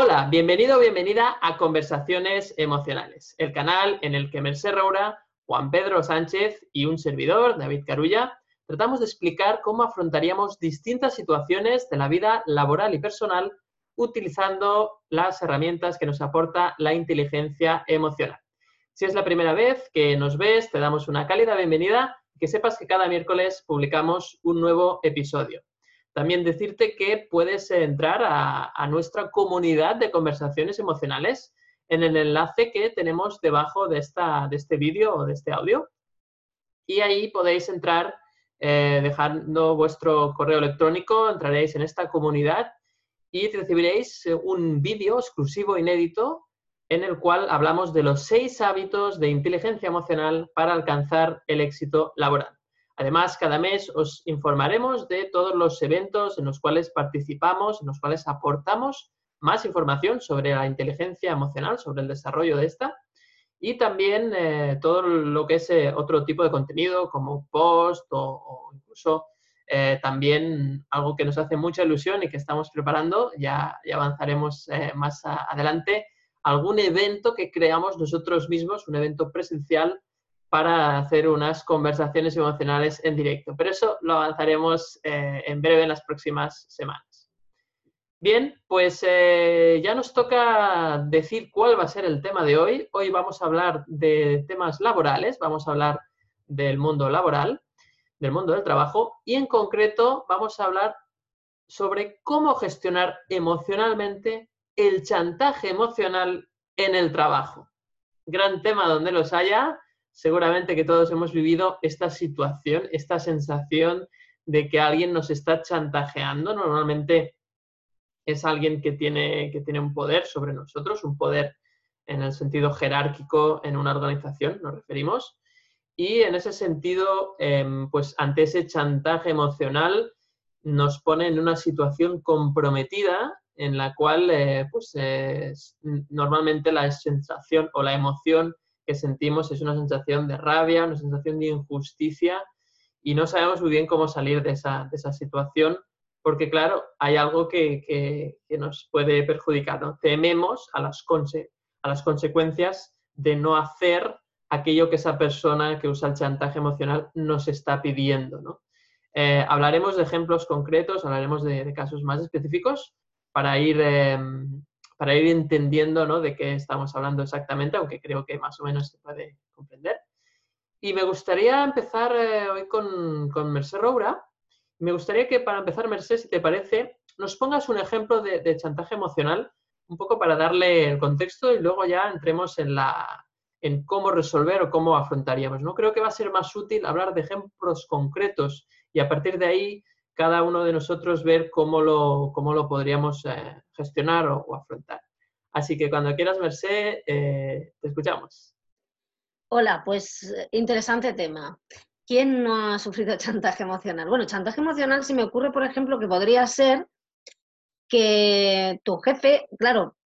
Hola, bienvenido o bienvenida a Conversaciones Emocionales, el canal en el que Merced Roura, Juan Pedro Sánchez y un servidor, David Carulla, tratamos de explicar cómo afrontaríamos distintas situaciones de la vida laboral y personal utilizando las herramientas que nos aporta la inteligencia emocional. Si es la primera vez que nos ves, te damos una cálida bienvenida y que sepas que cada miércoles publicamos un nuevo episodio. También decirte que puedes entrar a, nuestra comunidad de conversaciones emocionales en el enlace que tenemos debajo de, esta, de este vídeo o de este audio. Y ahí podéis entrar eh, dejando vuestro correo electrónico, entraréis en esta comunidad y recibiréis un vídeo exclusivo inédito en el cual hablamos de los seis hábitos de inteligencia emocional para alcanzar el éxito laboral. Además, cada mes os informaremos de todos los eventos en los cuales participamos, en los cuales aportamos más información sobre la inteligencia emocional, sobre el desarrollo de esta, y también eh, todo lo que es eh, otro tipo de contenido como post o, incluso eh, también algo que nos hace mucha ilusión y que estamos preparando, ya, ya avanzaremos más adelante, algún evento que creamos nosotros mismos, un evento presencial para hacer unas conversaciones emocionales en directo. Pero eso lo avanzaremos eh, en breve en las próximas semanas. Bien, pues eh, ya nos toca decir cuál va a ser el tema de hoy. Hoy vamos a hablar de temas laborales, vamos a hablar del mundo laboral, del mundo del trabajo y en concreto vamos a hablar sobre cómo gestionar emocionalmente el chantaje emocional en el trabajo. Gran tema donde los haya seguramente que todos hemos vivido esta situación, esta sensación de que alguien nos está chantajeando. Normalmente es alguien que tiene, que tiene un poder sobre nosotros, un poder en el sentido jerárquico en una organización, nos referimos. Y en ese sentido, em, pues ante ese chantaje emocional, nos pone en una situación comprometida en la cual eh, pues, normalmente la sensación o la emoción que sentimos es una sensación de rabia, una sensación de injusticia y no sabemos muy bien cómo salir de esa, situación porque, claro, hay algo que, nos puede perjudicar. ¿no? Tememos a las, a las consecuencias de no hacer aquello que esa persona que usa el chantaje emocional nos está pidiendo. ¿no? Eh, hablaremos de ejemplos concretos, hablaremos de, casos más específicos para ir em, para ir entendiendo ¿no? de qué estamos hablando exactamente, aunque creo que más o menos se puede comprender. Y me gustaría empezar eh, hoy con, con Merced Roura. Me gustaría que para empezar, Merced, si te parece, nos pongas un ejemplo de, chantaje emocional, un poco para darle el contexto y luego ya entremos en, la, en cómo resolver o cómo afrontaríamos. ¿no? Creo que va a ser más útil hablar de ejemplos concretos y a partir de ahí cada uno de nosotros ver cómo lo, cómo lo podríamos eh, gestionar o, afrontar. Así que cuando quieras, Merced, eh, te escuchamos. Hola, pues interesante tema. ¿Quién no ha sufrido chantaje emocional? Bueno, chantaje emocional si me ocurre, por ejemplo, que podría ser que tu jefe, claro,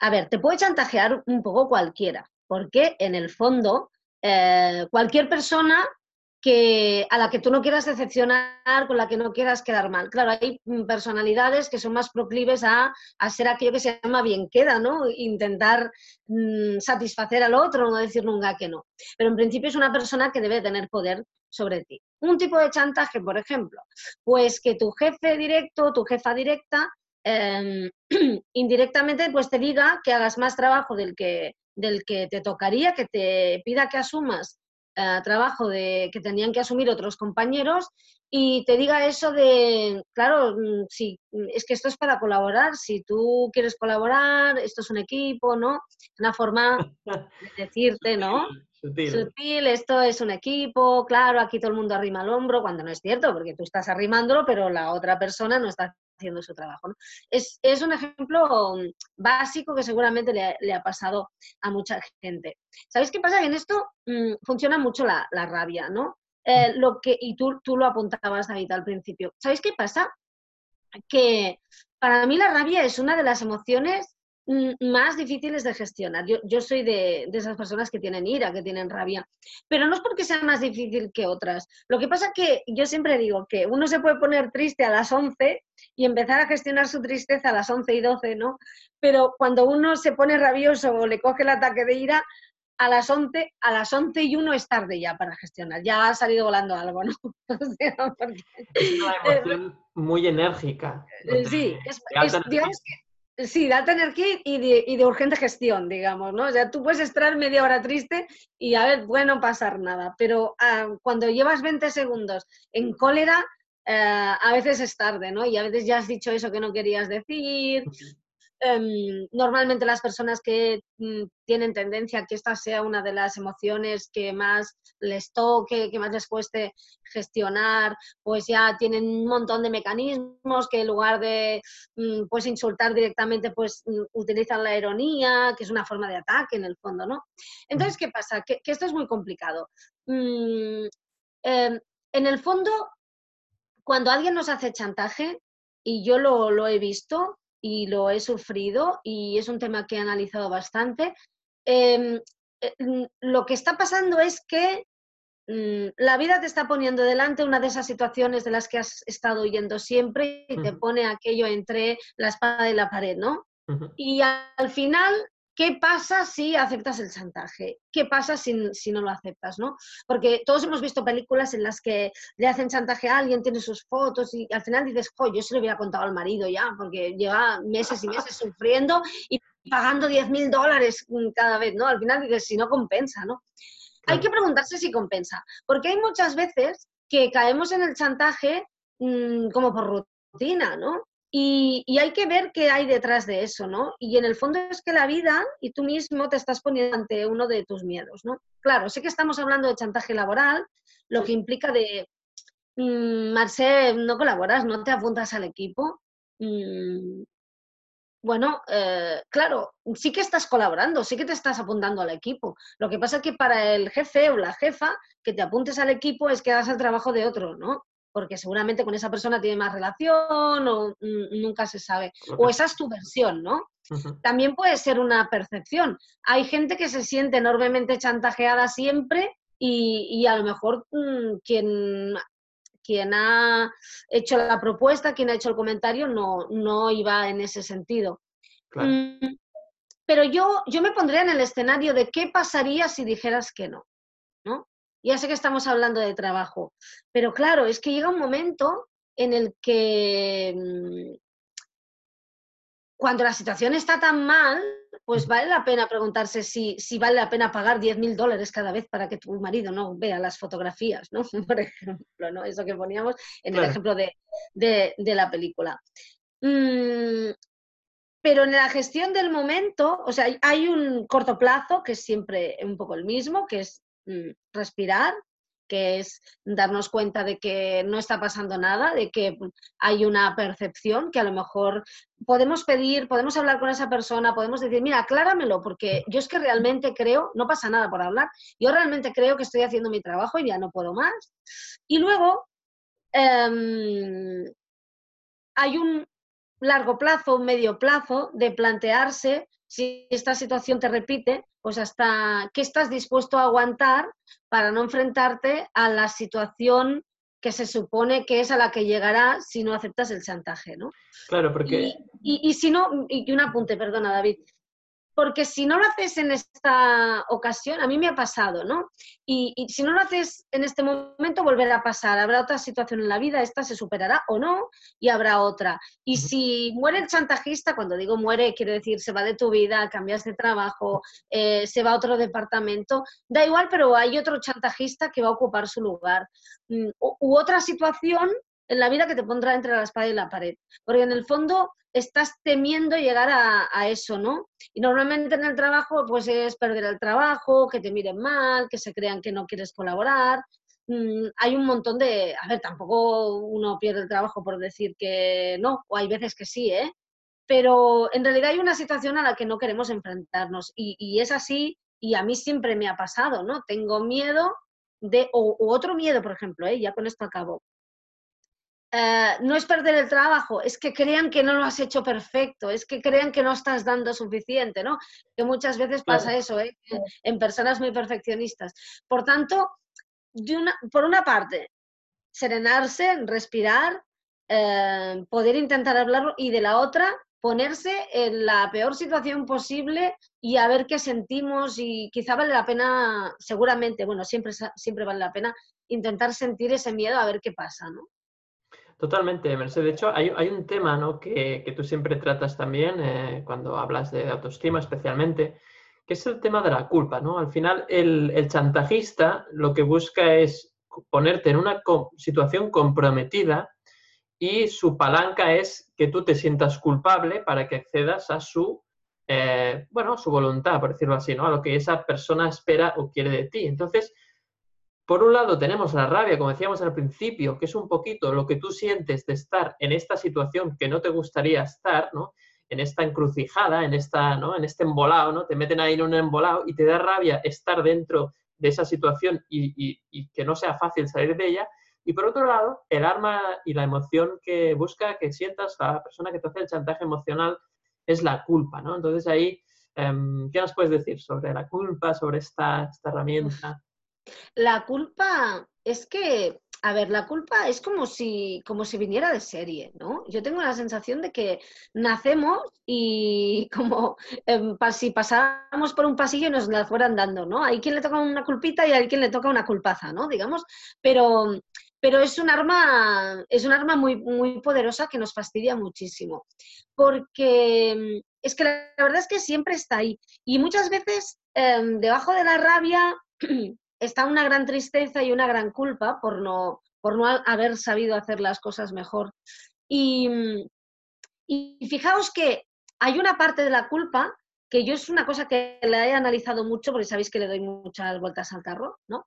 a ver, te puede chantajear un poco cualquiera, porque en el fondo eh, cualquier persona a la que tú no quieras decepcionar, con la que no quieras quedar mal. Claro, hay personalidades que son más proclives a, a ser aquello que se llama bien queda, ¿no? Intentar mm, satisfacer al otro, no decir nunca que no. Pero en principio es una persona que debe tener poder sobre ti. Un tipo de chantaje, por ejemplo, pues que tu jefe directo, tu jefa directa, em, indirectamente pues te diga que hagas más trabajo del que, del que te tocaría, que te pida que asumas eh, trabajo de, que tenían que asumir otros compañeros y te diga eso de, claro, mm, sí, mm, es que esto es para colaborar, si tú quieres colaborar, esto es un equipo, ¿no? Una forma de decirte, ¿no? Sutil. Sutil. esto es un equipo, claro, aquí todo el mundo arrima el hombro, cuando no es cierto, porque tú estás arrimándolo, pero la otra persona no está haciendo su trabajo. Es, un ejemplo mm, básico que seguramente le, ha pasado a mucha gente. ¿Sabéis qué pasa? En esto mm, funciona mucho la, rabia, ¿no? Eh, mm. lo que, y tú, tú lo apuntabas, David, al principio. ¿Sabéis qué pasa? Que para mí la rabia es una de las emociones más difíciles de gestionar. Yo, soy de, esas personas que tienen ira, que tienen rabia, pero no es porque sea más difícil que otras. Lo que pasa es que yo siempre digo que uno se puede poner triste a las 11 y empezar a gestionar su tristeza a las 11 y 12, ¿no? Pero cuando uno se pone rabioso o le coge el ataque de ira, a las 11, a las 11 y 1 es tarde ya para gestionar, ya ha salido volando algo, ¿no? Es una emoción muy enérgica. Sí, es, digamos que Sí, de alta energía y de, urgente gestión, digamos, ¿no? O sea, tú puedes estar media hora triste y a ver, bueno, pasar nada, pero ah, cuando llevas 20 segundos en cólera, eh, a veces es tarde, ¿no? Y a veces ya has dicho eso que no querías decir, Em, normalmente las personas que mm, tienen tendencia a que esta sea una de las emociones que más les toque, que más les cueste gestionar, pues ya tienen un montón de mecanismos que en lugar de mm, pues insultar directamente, pues mm, utilizan la ironía, que es una forma de ataque en el fondo, ¿no? Entonces, ¿qué pasa? Que, esto es muy complicado. Em, en el fondo, cuando alguien nos hace chantaje, y yo lo, lo he visto, y lo he sufrido y es un tema que he analizado bastante. Em, eh, mm, lo que está pasando es que mm, la vida te está poniendo delante una de esas situaciones de las que has estado huyendo siempre y te pone aquello entre la espada y la pared, ¿no? Y al final ¿Qué pasa si aceptas el chantaje? ¿Qué pasa si, no lo aceptas? ¿no? Porque todos hemos visto películas en las que le hacen chantaje a alguien, tiene sus fotos y al final dices, jo, yo se lo hubiera contado al marido ya, porque lleva meses y meses sufriendo y pagando 10 mil dólares cada vez, ¿no? Al final dices, si no compensa, ¿no? Hay que preguntarse si compensa, porque hay muchas veces que caemos en el chantaje mm, como por rutina, ¿no? Y, hay que ver qué hay detrás de eso, ¿no? Y en el fondo es que la vida y tú mismo te estás poniendo ante uno de tus miedos, ¿no? Claro, sé que estamos hablando de chantaje laboral, lo que implica de, mmm, Marce, no colaboras, no te apuntas al equipo. Mm, bueno, eh, claro, sí que estás colaborando, sí que te estás apuntando al equipo. Lo que pasa es que para el jefe o la jefa, que te apuntes al equipo es que hagas el trabajo de otro, ¿no? Porque seguramente con esa persona tiene más relación o nunca se sabe. O esa es tu versión, ¿no? También puede ser una percepción. Hay gente que se siente enormemente chantajeada siempre y, a lo mejor mm, quien, quien ha hecho la propuesta, quien ha hecho el comentario, no, no iba en ese sentido. Mm, pero yo, yo me pondría en el escenario de qué pasaría si dijeras que no, ¿no? Ya sé que estamos hablando de trabajo, pero claro, es que llega un momento en el que mm, cuando la situación está tan mal, pues vale la pena preguntarse si, si vale la pena pagar 10 mil dólares cada vez para que tu marido no vea las fotografías, ¿no? Por ejemplo, ¿no? Eso que poníamos en el ejemplo de, la película. Mm, pero en la gestión del momento, o sea, hay un corto plazo que es siempre un poco el mismo, que es respirar, que es darnos cuenta de que no está pasando nada, de que hay una percepción que a lo mejor podemos pedir, podemos hablar con esa persona, podemos decir, mira, acláramelo, porque yo es que realmente creo, no pasa nada por hablar, yo realmente creo que estoy haciendo mi trabajo y ya no puedo más. Y luego em, hay un largo plazo, un medio plazo de plantearse si esta situación te repite, pues hasta qué estás dispuesto a aguantar para no enfrentarte a la situación que se supone que es a la que llegará si no aceptas el chantaje, ¿no? Claro, porque... Y, y si no, y un apunte, perdona David, porque si no lo haces en esta ocasión, a mí me ha pasado, ¿no? Y, si no lo haces en este momento, volverá a pasar. Habrá otra situación en la vida, esta se superará o no, y habrá otra. Y si muere el chantajista, cuando digo muere, quiero decir, se va de tu vida, cambias de trabajo, eh, se va a otro departamento, da igual, pero hay otro chantajista que va a ocupar su lugar. Mm, u otra situación en la vida que te pondrá entre la espada y la pared. Porque en el fondo estás temiendo llegar a, eso, ¿no? Y normalmente en el trabajo, pues es perder el trabajo, que te miren mal, que se crean que no quieres colaborar. Mm, hay un montón de. A ver, tampoco uno pierde el trabajo por decir que no, o hay veces que sí, ¿eh? Pero en realidad hay una situación a la que no queremos enfrentarnos. Y, es así, y a mí siempre me ha pasado, ¿no? Tengo miedo de. O, otro miedo, por ejemplo, ¿eh? ya con esto acabo eh, no es perder el trabajo, es que crean que no lo has hecho perfecto, es que crean que no estás dando suficiente, ¿no? Que muchas veces pasa eso, ¿eh? En personas muy perfeccionistas. Por tanto, por una parte, serenarse, respirar, eh, poder intentar hablarlo y de la otra, ponerse en la peor situación posible y a ver qué sentimos y quizá vale la pena, seguramente, bueno, siempre, siempre vale la pena intentar sentir ese miedo a ver qué pasa, ¿no? Totalmente, Mercedes. De hecho, hay, un tema ¿no? que, tú siempre tratas también eh, cuando hablas de autoestima especialmente, que es el tema de la culpa. ¿no? Al final, el, chantajista lo que busca es ponerte en una situación comprometida y su palanca es que tú te sientas culpable para que accedas a su, eh, bueno, su voluntad, por decirlo así, ¿no? a lo que esa persona espera o quiere de ti. Entonces, por un lado tenemos la rabia, como decíamos al principio, que es un poquito lo que tú sientes de estar en esta situación que no te gustaría estar, ¿no? En esta encrucijada, en, esta, ¿no? en este embolado, ¿no? Te meten ahí en un embolado y te da rabia estar dentro de esa situación y, que no sea fácil salir de ella. Y por otro lado, el arma y la emoción que busca que sientas la persona que te hace el chantaje emocional es la culpa, ¿no? Entonces ahí, em, ¿qué nos puedes decir sobre la culpa, sobre esta herramienta? La culpa es que, a ver, la culpa es como si, como si viniera de serie, ¿no? Yo tengo la sensación de que nacemos y como em, si pasáramos por un pasillo y nos la fueran dando, ¿no? Hay quien le toca una culpita y hay quien le toca una culpaza, ¿no? Digamos, pero, pero es un arma, es un arma muy, muy poderosa que nos fastidia muchísimo. Porque em, es que la, verdad es que siempre está ahí. Y muchas veces em, debajo de la rabia está una gran tristeza y una gran culpa por no, por no haber sabido hacer las cosas mejor. Y, y fijaos que hay una parte de la culpa que yo es una cosa que la he analizado mucho, porque sabéis que le doy muchas vueltas al carro, ¿no?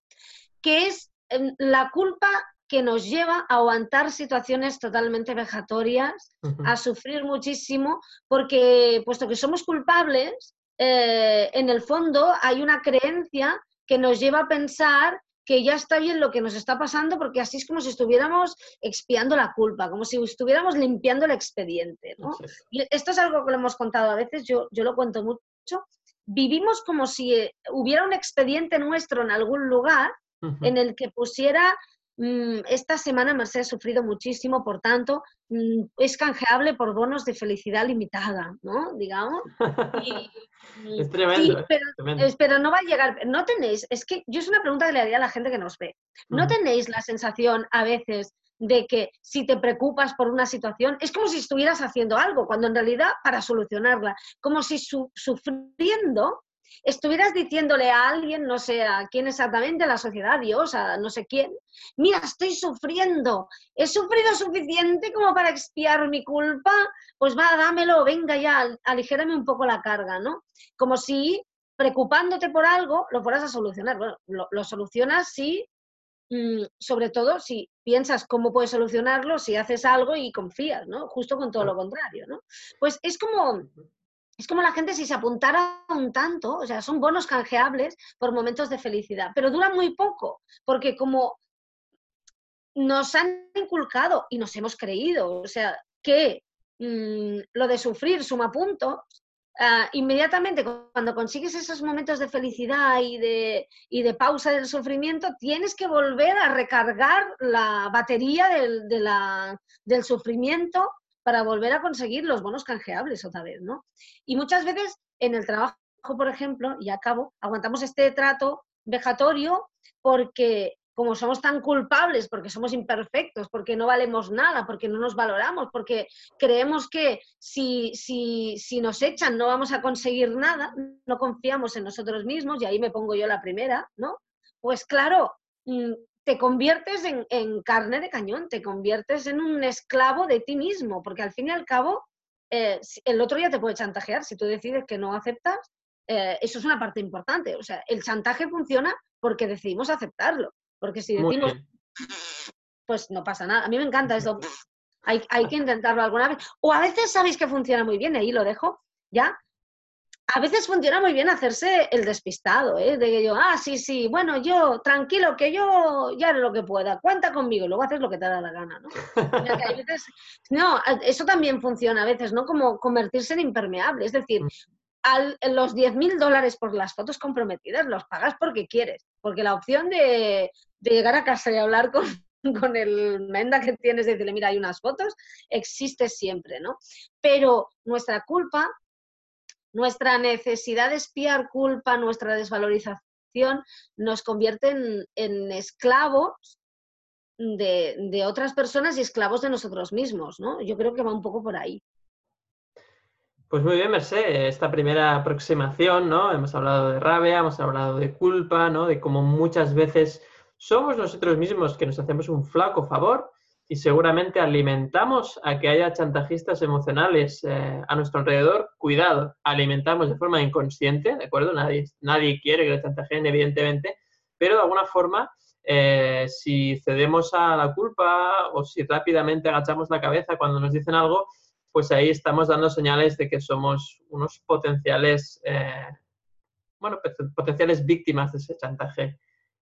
Que es em, la culpa que nos lleva a aguantar situaciones totalmente vejatorias, a sufrir muchísimo, porque puesto que somos culpables, eh, en el fondo hay una creencia que nos lleva a pensar que ya está bien lo que nos está pasando, porque así es como si estuviéramos expiando la culpa, como si estuviéramos limpiando el expediente. Y esto es algo que lo hemos contado a veces, yo, yo lo cuento mucho. Vivimos como si eh, hubiera un expediente nuestro en algún lugar en el que pusiera esta semana Mercedes ha sufrido muchísimo, por tanto, mm, es canjeable por bonos de felicidad limitada, ¿no? Digamos. es tremendo, ¿eh? pero, no va a llegar. No tenéis, es que yo es una pregunta que le haría a la gente que nos ve. ¿No tenéis la sensación a veces de que si te preocupas por una situación, es como si estuvieras haciendo algo, cuando en realidad para solucionarla, como si sufriendo estuvieras diciéndole a alguien, no sé a quién exactamente, a la sociedad, Dios, a no sé quién, mira, estoy sufriendo, he sufrido suficiente como para expiar mi culpa, pues va, dámelo, venga ya, aligérame un poco la carga, ¿no? Como si preocupándote por algo lo fueras a solucionar. Bueno, lo, solucionas si, mm, sobre todo, si piensas cómo puedes solucionarlo, si haces algo y confías, ¿no? Justo con todo lo contrario, ¿no? Pues es como es como la gente si se apuntara un tanto, o sea, son bonos canjeables por momentos de felicidad, pero duran muy poco, porque como nos han inculcado y nos hemos creído, o sea, que mm, lo de sufrir suma puntos, ah, inmediatamente cuando consigues esos momentos de felicidad y de, y de pausa del sufrimiento, tienes que volver a recargar la batería del, del sufrimiento para volver a conseguir los bonos canjeables otra vez, ¿no? Y muchas veces en el trabajo, por ejemplo, y acabo, aguantamos este trato vejatorio porque como somos tan culpables, porque somos imperfectos, porque no valemos nada, porque no nos valoramos, porque creemos que si, si, si nos echan no vamos a conseguir nada, no confiamos en nosotros mismos, y ahí me pongo yo la primera, ¿no? Pues claro, mm, te conviertes en, carne de cañón, te conviertes en un esclavo de ti mismo, porque al fin y al cabo, eh, el otro día te puede chantajear, si tú decides que no aceptas, eh, eso es una parte importante. O sea, el chantaje funciona porque decidimos aceptarlo, porque si decimos, pues no pasa nada. A mí me encanta eso, hay, hay que intentarlo alguna vez. O a veces sabéis que funciona muy bien, ahí lo dejo, ¿ya? A veces funciona muy bien hacerse el despistado, ¿eh? de que yo, ah, sí, sí, bueno, yo, tranquilo, que yo ya haré lo que pueda, cuenta conmigo, luego haces lo que te da la gana, ¿no? no, eso también funciona a veces, ¿no? Como convertirse en impermeable, es decir, al, los 10.000 dólares por las fotos comprometidas los pagas porque quieres, porque la opción de, de llegar a casa y hablar con, con el menda que tienes de decirle, mira, hay unas fotos, existe siempre, ¿no? Pero nuestra culpa nuestra necesidad de espiar culpa, nuestra desvalorización, nos convierte en, esclavos de, otras personas y esclavos de nosotros mismos, ¿no? Yo creo que va un poco por ahí. Pues muy bien, Merced, esta primera aproximación, ¿no? Hemos hablado de rabia, hemos hablado de culpa, ¿no? De cómo muchas veces somos nosotros mismos que nos hacemos un flaco favor y seguramente alimentamos a que haya chantajistas emocionales eh, a nuestro alrededor. Cuidado, alimentamos de forma inconsciente, ¿de acuerdo? Nadie, nadie quiere que le chantajeen, evidentemente, pero de alguna forma, eh, si cedemos a la culpa o si rápidamente agachamos la cabeza cuando nos dicen algo, pues ahí estamos dando señales de que somos unos potenciales, eh, bueno, potenciales víctimas de ese chantaje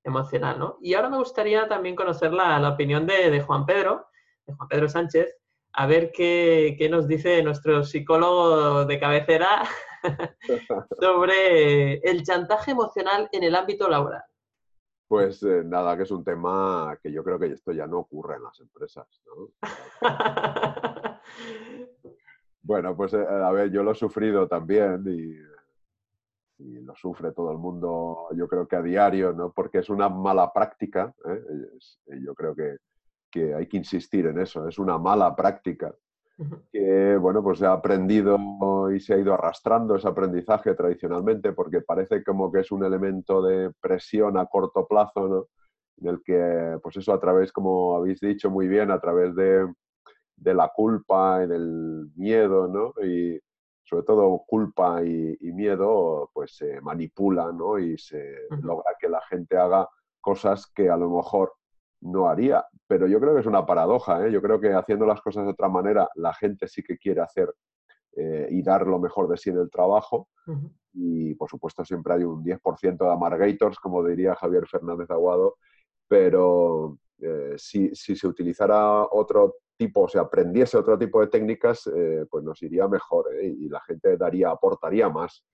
emocional, ¿no? Y ahora me gustaría también conocer la, opinión de, Juan Pedro, de Juan Pedro Sánchez, a ver qué, nos dice nuestro psicólogo de cabecera sobre el chantaje emocional en el ámbito laboral. Pues eh, nada, que es un tema que yo creo que esto ya no ocurre en las empresas. ¿no? bueno, pues eh, a ver, yo lo he sufrido también y y lo sufre todo el mundo, yo creo que a diario, ¿no? porque es una mala práctica, ¿eh? Eh, yo creo que, que, hay que insistir en eso, es una mala práctica que, bueno, pues se ha aprendido y se ha ido arrastrando ese aprendizaje tradicionalmente, porque parece como que es un elemento de presión a corto plazo, ¿no? en el que, pues eso a través, como habéis dicho muy bien, a través de, de la culpa y del miedo, ¿no? Y, sobre todo culpa y, miedo, pues se manipula ¿no? y se logra que la gente haga cosas que a lo mejor no haría. Pero yo creo que es una paradoja. ¿eh? Yo creo que haciendo las cosas de otra manera, la gente sí que quiere hacer eh, y dar lo mejor de sí en el trabajo. Y por supuesto siempre hay un 10% de amargators, como diría Javier Fernández Aguado, pero eh, si, si, se utilizara otro tipo, o sea, aprendiese otro tipo de técnicas, eh, pues nos iría mejor ¿eh? y la gente daría, aportaría más.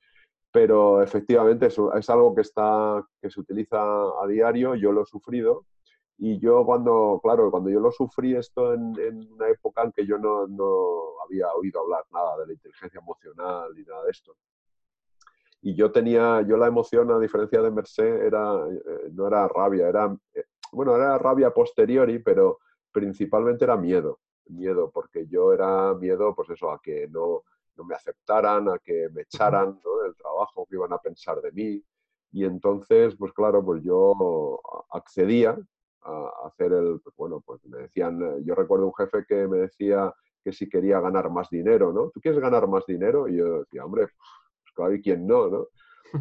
Pero efectivamente eso es algo que, está, que se utiliza a diario, yo lo he sufrido y yo cuando, claro, cuando yo lo sufrí esto en, una época en que yo no, no, había oído hablar nada de la inteligencia emocional ni nada de esto. Y yo tenía, yo la emoción, a diferencia de Merced, era, eh, no era rabia, era, bueno, era rabia posteriori, pero principalmente era miedo, miedo, porque yo era miedo, pues eso, a que no, no me aceptaran, a que me echaran del trabajo, que iban a pensar de mí. Y entonces, pues claro, pues yo accedía a hacer el, pues bueno, pues me decían, yo recuerdo un jefe que me decía que si quería ganar más dinero, ¿no? ¿Tú quieres ganar más dinero? Y yo decía, hombre, pues claro, ¿y quién no, no?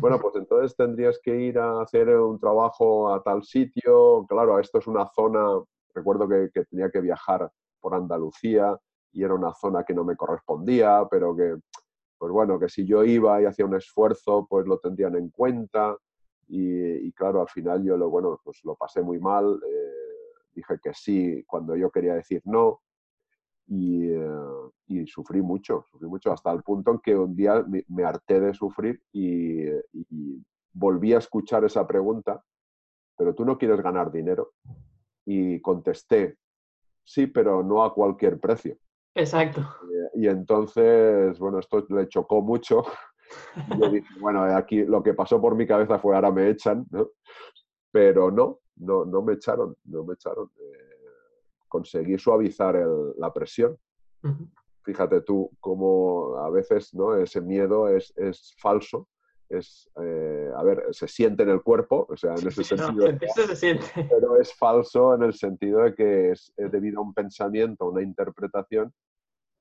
Bueno, pues entonces tendrías que ir a hacer un trabajo a tal sitio. Claro, esto es una zona recuerdo que, tenía que viajar por Andalucía y era una zona que no me correspondía, pero que, pues bueno, que si yo iba y hacía un esfuerzo, pues lo tendrían en cuenta. Y, claro, al final yo lo, bueno, pues lo pasé muy mal. Eh, dije que sí cuando yo quería decir no. Y, eh, sufrí mucho, sufrí mucho hasta el punto en que un día me, harté de sufrir y, y volví a escuchar esa pregunta, pero tú no quieres ganar dinero y contesté, sí, pero no a cualquier precio. Exacto. Y, entonces, bueno, esto le chocó mucho. yo dije, bueno, aquí lo que pasó por mi cabeza fue ahora me echan, ¿no? Pero no, no, no me echaron, no me echaron. Eh, conseguí suavizar la presión. Fíjate tú cómo a veces ¿no? ese miedo es, es falso es, eh, a ver, se siente en el cuerpo, o sea, en ese sentido. Pero es falso en el sentido de que es, debido a un pensamiento, una interpretación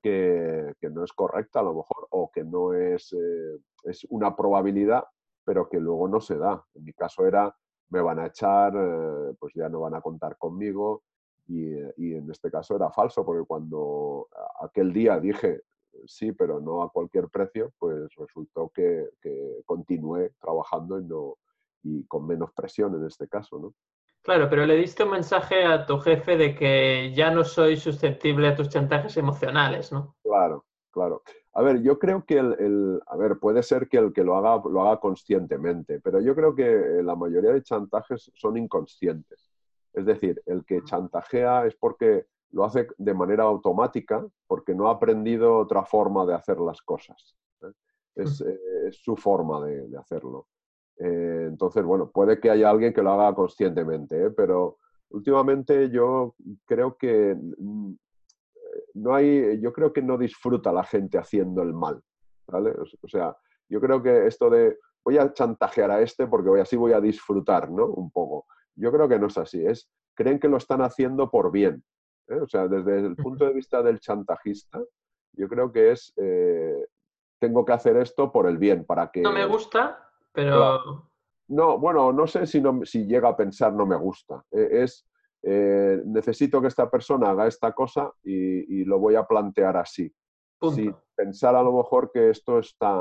que, no es correcta a lo mejor, o que no es, eh, es una probabilidad, pero que luego no se da. En mi caso era, me van a echar, eh, pues ya no van a contar conmigo, y, y en este caso era falso, porque cuando aquel día dije, sí, pero no a cualquier precio, pues resultó que, que continué trabajando y, no, y con menos presión en este caso, ¿no? Claro, pero le diste un mensaje a tu jefe de que ya no soy susceptible a tus chantajes emocionales, ¿no? Claro, claro. A ver, yo creo que el, a ver, puede ser que el que lo haga lo haga conscientemente, pero yo creo que la mayoría de chantajes son inconscientes. Es decir, el que chantajea es porque lo hace de manera automática, porque no ha aprendido otra forma de hacer las cosas. ¿eh? Es, su forma de, hacerlo. Eh, entonces, bueno, puede que haya alguien que lo haga conscientemente, ¿eh? pero últimamente yo creo que mm, no hay, yo creo que no disfruta la gente haciendo el mal. ¿vale? O sea, yo creo que esto de voy a chantajear a este porque voy, así voy a disfrutar, ¿no? Un poco. Yo creo que no es así. Es, creen que lo están haciendo por bien. ¿Eh? O sea, desde el punto de vista del chantajista, yo creo que es, eh, tengo que hacer esto por el bien, para que... No me gusta, pero... No, bueno, no sé si, no, si llega a pensar no me gusta. E, es, eh, necesito que esta persona haga esta cosa y, lo voy a plantear así. Sin pensar a lo mejor que esto está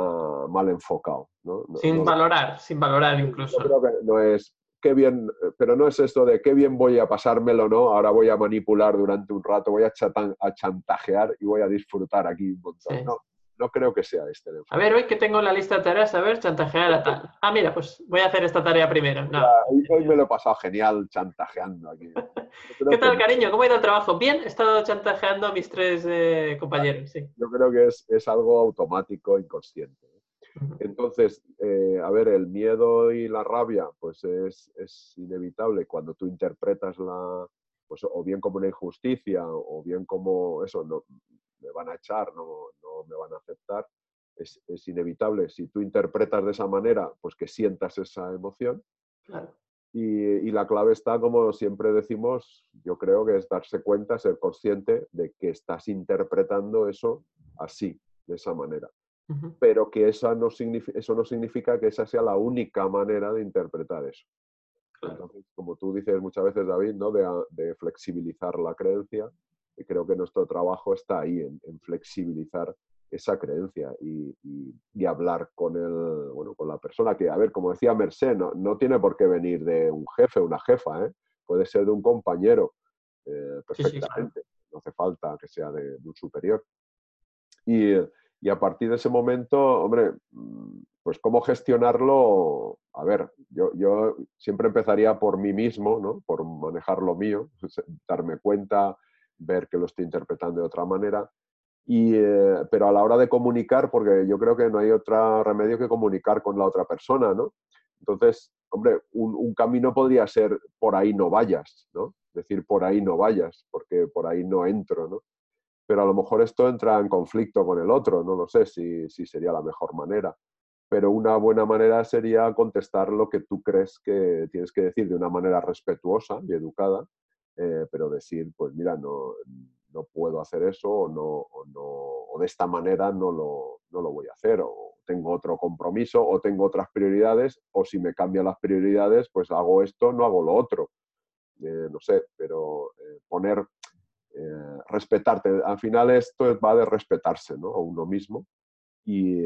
mal enfocado. sin valorar, sin valorar incluso. Yo creo que no es qué bien, pero no es esto de qué bien voy a pasármelo, ¿no? Ahora voy a manipular durante un rato, voy a, a chantajear y voy a disfrutar aquí un montón. No, no creo que sea este. A ver, hoy que tengo la lista de tareas, a ver, chantajear a tal. Ah, mira, pues voy a hacer esta tarea primero. hoy, me lo he pasado genial chantajeando aquí. ¿Qué tal, cariño? ¿Cómo ha ido el trabajo? Bien, he estado chantajeando a mis tres eh, compañeros, sí. Yo creo que es, es algo automático, inconsciente. Entonces, eh, a ver, el miedo y la rabia, pues es, es, inevitable cuando tú interpretas la, pues o bien como una injusticia o bien como eso, no, me van a echar, no, no me van a aceptar, es, es, inevitable. Si tú interpretas de esa manera, pues que sientas esa emoción. Y, y, la clave está, como siempre decimos, yo creo que es darse cuenta, ser consciente de que estás interpretando eso así, de esa manera pero que esa no eso no significa que esa sea la única manera de interpretar eso. Entonces, como tú dices muchas veces, David, ¿no? de, flexibilizar la creencia, y creo que nuestro trabajo está ahí, en, flexibilizar esa creencia y, hablar con, el, bueno, con la persona que, a ver, como decía Mercé, no, no tiene por qué venir de un jefe, una jefa, ¿eh? puede ser de un compañero eh, perfectamente, no hace falta que sea de, de un superior. Y, y a partir de ese momento, hombre, mm, pues cómo gestionarlo, a ver, yo, siempre empezaría por mí mismo, ¿no? Por manejar lo mío, darme cuenta, ver que lo estoy interpretando de otra manera. Y, eh, pero a la hora de comunicar, porque yo creo que no hay otro remedio que comunicar con la otra persona, ¿no? Entonces, hombre, un, un, camino podría ser por ahí no vayas, ¿no? Decir por ahí no vayas, porque por ahí no entro, ¿no? Pero a lo mejor esto entra en conflicto con el otro, no lo sé si, sería la mejor manera. Pero una buena manera sería contestar lo que tú crees que tienes que decir de una manera respetuosa y educada, eh, pero decir, pues mira, no, no puedo hacer eso o, no, o, no, o de esta manera no lo, no lo voy a hacer, o tengo otro compromiso, o tengo otras prioridades, o si me cambian las prioridades, pues hago esto, no hago lo otro. Eh, no sé, pero eh, poner eh, respetarte. Al final esto va de respetarse ¿no? a uno mismo y,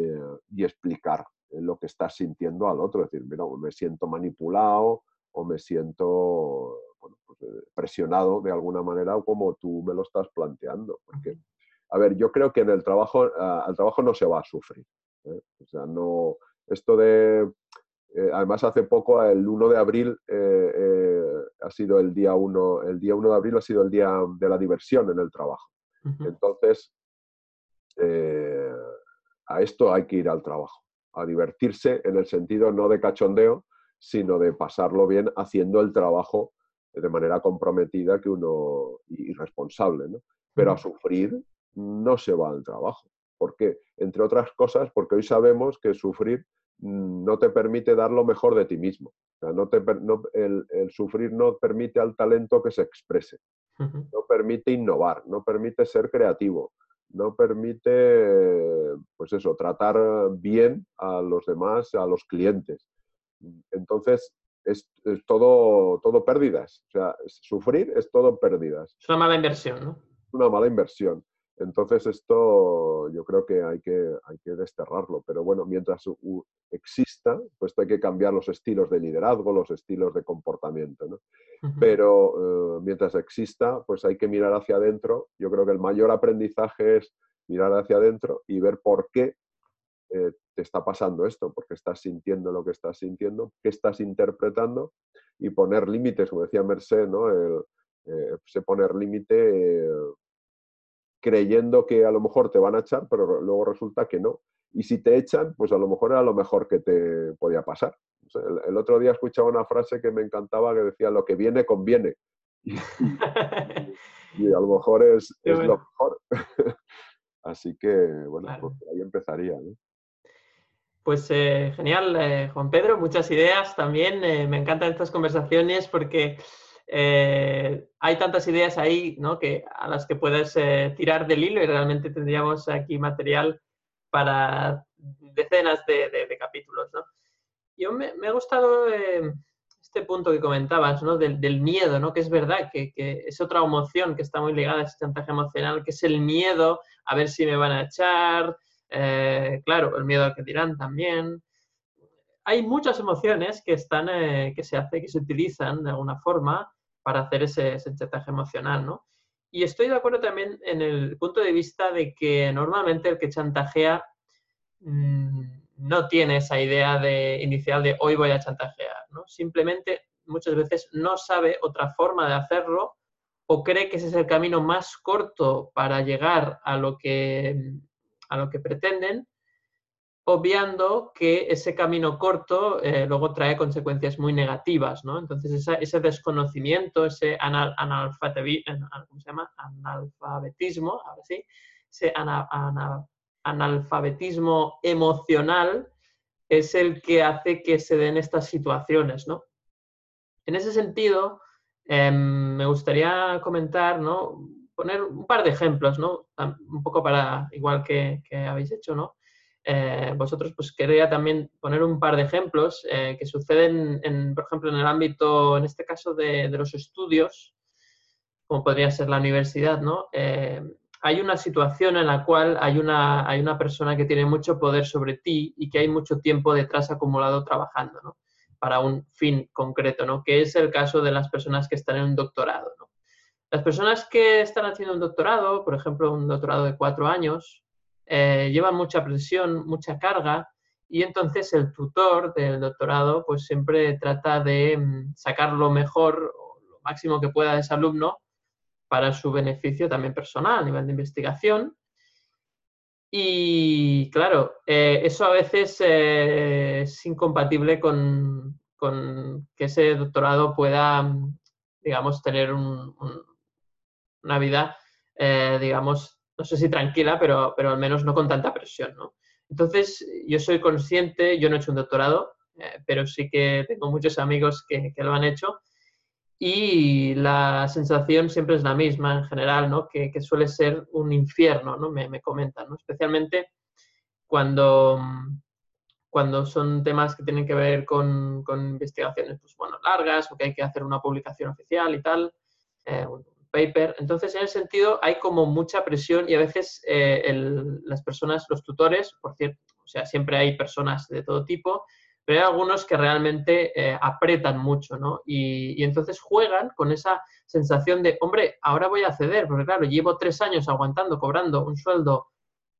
y, explicar lo que estás sintiendo al otro. Es decir, mira, me siento manipulado o me siento bueno, pues, eh, presionado de alguna manera como tú me lo estás planteando. Porque, a ver, yo creo que en el trabajo, al trabajo no se va a sufrir. ¿eh? O sea, no, esto de además, hace poco, el 1 de abril, ha sido el día 1, el día 1 de abril ha sido el día de la diversión en el trabajo. Entonces, a esto hay que ir al trabajo, a divertirse en el sentido no de cachondeo, sino de pasarlo bien haciendo el trabajo de manera comprometida que uno y responsable, ¿no? Pero a sufrir no se va al trabajo. ¿Por qué? Entre otras cosas, porque hoy sabemos que sufrir no te permite dar lo mejor de ti mismo. no te, el, sufrir no permite al talento que se exprese, no permite innovar, no permite ser creativo, no permite, pues eso, tratar bien a los demás, a los clientes. Entonces, es, todo, todo pérdidas. O sea, sufrir es todo pérdidas. Es una mala inversión, ¿no? Una mala inversión. Entonces esto yo creo que hay que, hay que desterrarlo, pero bueno, mientras exista, pues hay que cambiar los estilos de liderazgo, los estilos de comportamiento. ¿no? Pero eh, mientras exista, pues hay que mirar hacia adentro. Yo creo que el mayor aprendizaje es mirar hacia adentro y ver por qué eh, te está pasando esto, por qué estás sintiendo lo que estás sintiendo, qué estás interpretando y poner límites, como decía Merced, ¿no? El, eh, se poner límite creyendo que a lo mejor te van a echar, pero luego resulta que no. Y si te echan, pues a lo mejor era lo mejor que te podía pasar. el, otro día escuchaba una frase que me encantaba que decía, lo que viene, conviene. Y, a lo mejor es, lo mejor. Así que, bueno, pues ahí empezaría. Pues eh, genial, eh, Juan Pedro, muchas ideas también. Eh, me encantan estas conversaciones porque eh, hay tantas ideas ahí ¿no? que, a las que puedes eh, tirar del hilo y realmente tendríamos aquí material para decenas de, capítulos. ¿no? Yo me, ha gustado eh, este punto que comentabas ¿no? del, miedo, ¿no? que es verdad que, es otra emoción que está muy ligada a ese chantaje emocional, que es el miedo a ver si me van a echar, claro, el miedo a que dirán también hay muchas emociones que están, que se hace, que se utilizan de alguna forma para hacer ese, chantaje emocional, ¿no? Y estoy de acuerdo también en el punto de vista de que normalmente el que chantajea mm, no tiene esa idea de, inicial de hoy voy a chantajear, ¿no? Simplemente muchas veces no sabe otra forma de hacerlo o cree que ese es el camino más corto para llegar a lo que, a lo que pretenden obviando que ese camino corto eh, luego trae consecuencias muy negativas, ¿no? Entonces ese desconocimiento, ese analfabetismo, ahora sí, ese analfabetismo emocional es el que hace que se den estas situaciones, ¿no? En ese sentido, em, me gustaría comentar, ¿no? Poner un par de ejemplos, ¿no? Un poco para, igual que, que habéis hecho, ¿no? Eh, vosotros, pues quería también poner un par de ejemplos eh, que suceden, en, por ejemplo, en el ámbito, en este caso, de, los estudios, como podría ser la universidad, ¿no? Eh, hay una situación en la cual hay una, hay una persona que tiene mucho poder sobre ti y que hay mucho tiempo detrás acumulado trabajando, ¿no? Para un fin concreto, ¿no? Que es el caso de las personas que están en un doctorado. Las personas que están haciendo un doctorado, por ejemplo, un doctorado de cuatro años, eh, llevan mucha presión, mucha carga, y entonces el tutor del doctorado pues siempre trata de mm, sacar lo mejor lo máximo que pueda de ese alumno para su beneficio también personal a nivel de investigación. Y claro, eh, eso a veces eh, es incompatible con, que ese doctorado pueda, mm, digamos, tener una vida, digamos, no sé si tranquila, pero, pero al menos no con tanta presión, ¿no? Entonces, yo soy consciente, yo no he hecho un doctorado, eh, pero sí que tengo muchos amigos que, lo han hecho y la sensación siempre es la misma en general, ¿no? Que, suele ser un infierno, ¿no? Me, me comentan, ¿no? Especialmente cuando, cuando son temas que tienen que ver con, con, investigaciones, pues bueno, largas o que hay que hacer una publicación oficial y tal, eh, paper. Entonces, en ese sentido, hay como mucha presión y a veces eh, las personas, los tutores, por cierto, o sea, siempre hay personas de todo tipo, pero hay algunos que realmente eh, apretan mucho, ¿no? Y, entonces juegan con esa sensación de, hombre, ahora voy a ceder, porque claro, llevo tres años aguantando, cobrando un sueldo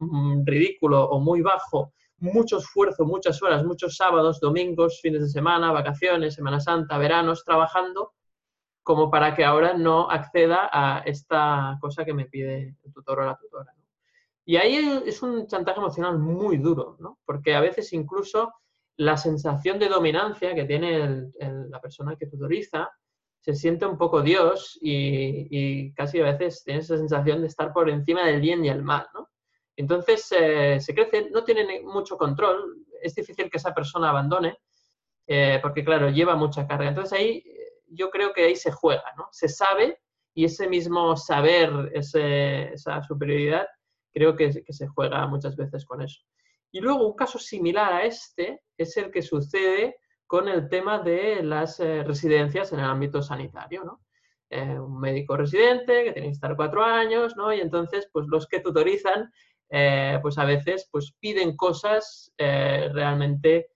mm, ridículo o muy bajo, mucho esfuerzo, muchas horas, muchos sábados, domingos, fines de semana, vacaciones, Semana Santa, veranos, trabajando como para que ahora no acceda a esta cosa que me pide el tutor o la tutora. Y ahí es un chantaje emocional muy duro, ¿no? porque a veces incluso la sensación de dominancia que tiene la persona que tutoriza se siente un poco Dios y, casi a veces tiene esa sensación de estar por encima del bien y el mal. ¿no? Entonces eh, se crece, no tiene mucho control, es difícil que esa persona abandone, eh, porque claro, lleva mucha carga. Entonces ahí yo creo que ahí se juega, ¿no? Se sabe y ese mismo saber, esa superioridad, creo que, se juega muchas veces con eso. Y luego un caso similar a este es el que sucede con el tema de las eh, residencias en el ámbito sanitario, ¿no? eh, un médico residente que tiene que estar cuatro años, ¿no? Y entonces, pues los que tutorizan, eh, pues a veces pues piden cosas realmente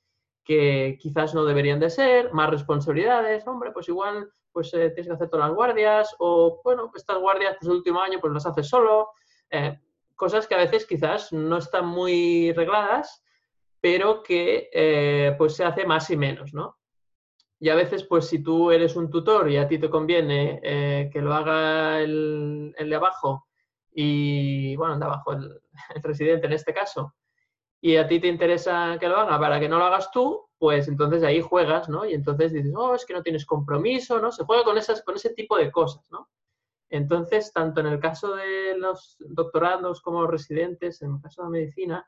que quizás no deberían de ser, más responsabilidades, hombre, pues igual pues tienes que hacer todas las guardias, o bueno, estas guardias pues el último año pues las haces solo, cosas que a veces quizás no están muy regladas, pero que pues se hace más y menos, ¿no? Y a veces, pues si tú eres un tutor y a ti te conviene eh, que lo haga el, de abajo y, bueno, el de abajo, el, residente en este caso, y a ti te interesa que lo haga para que no lo hagas tú, pues entonces ahí juegas, ¿no? Y entonces dices, oh, es que no tienes compromiso, ¿no? Se juega con, esas, con ese tipo de cosas, ¿no? Entonces, tanto en el caso de los doctorados como los residentes, en el caso de medicina,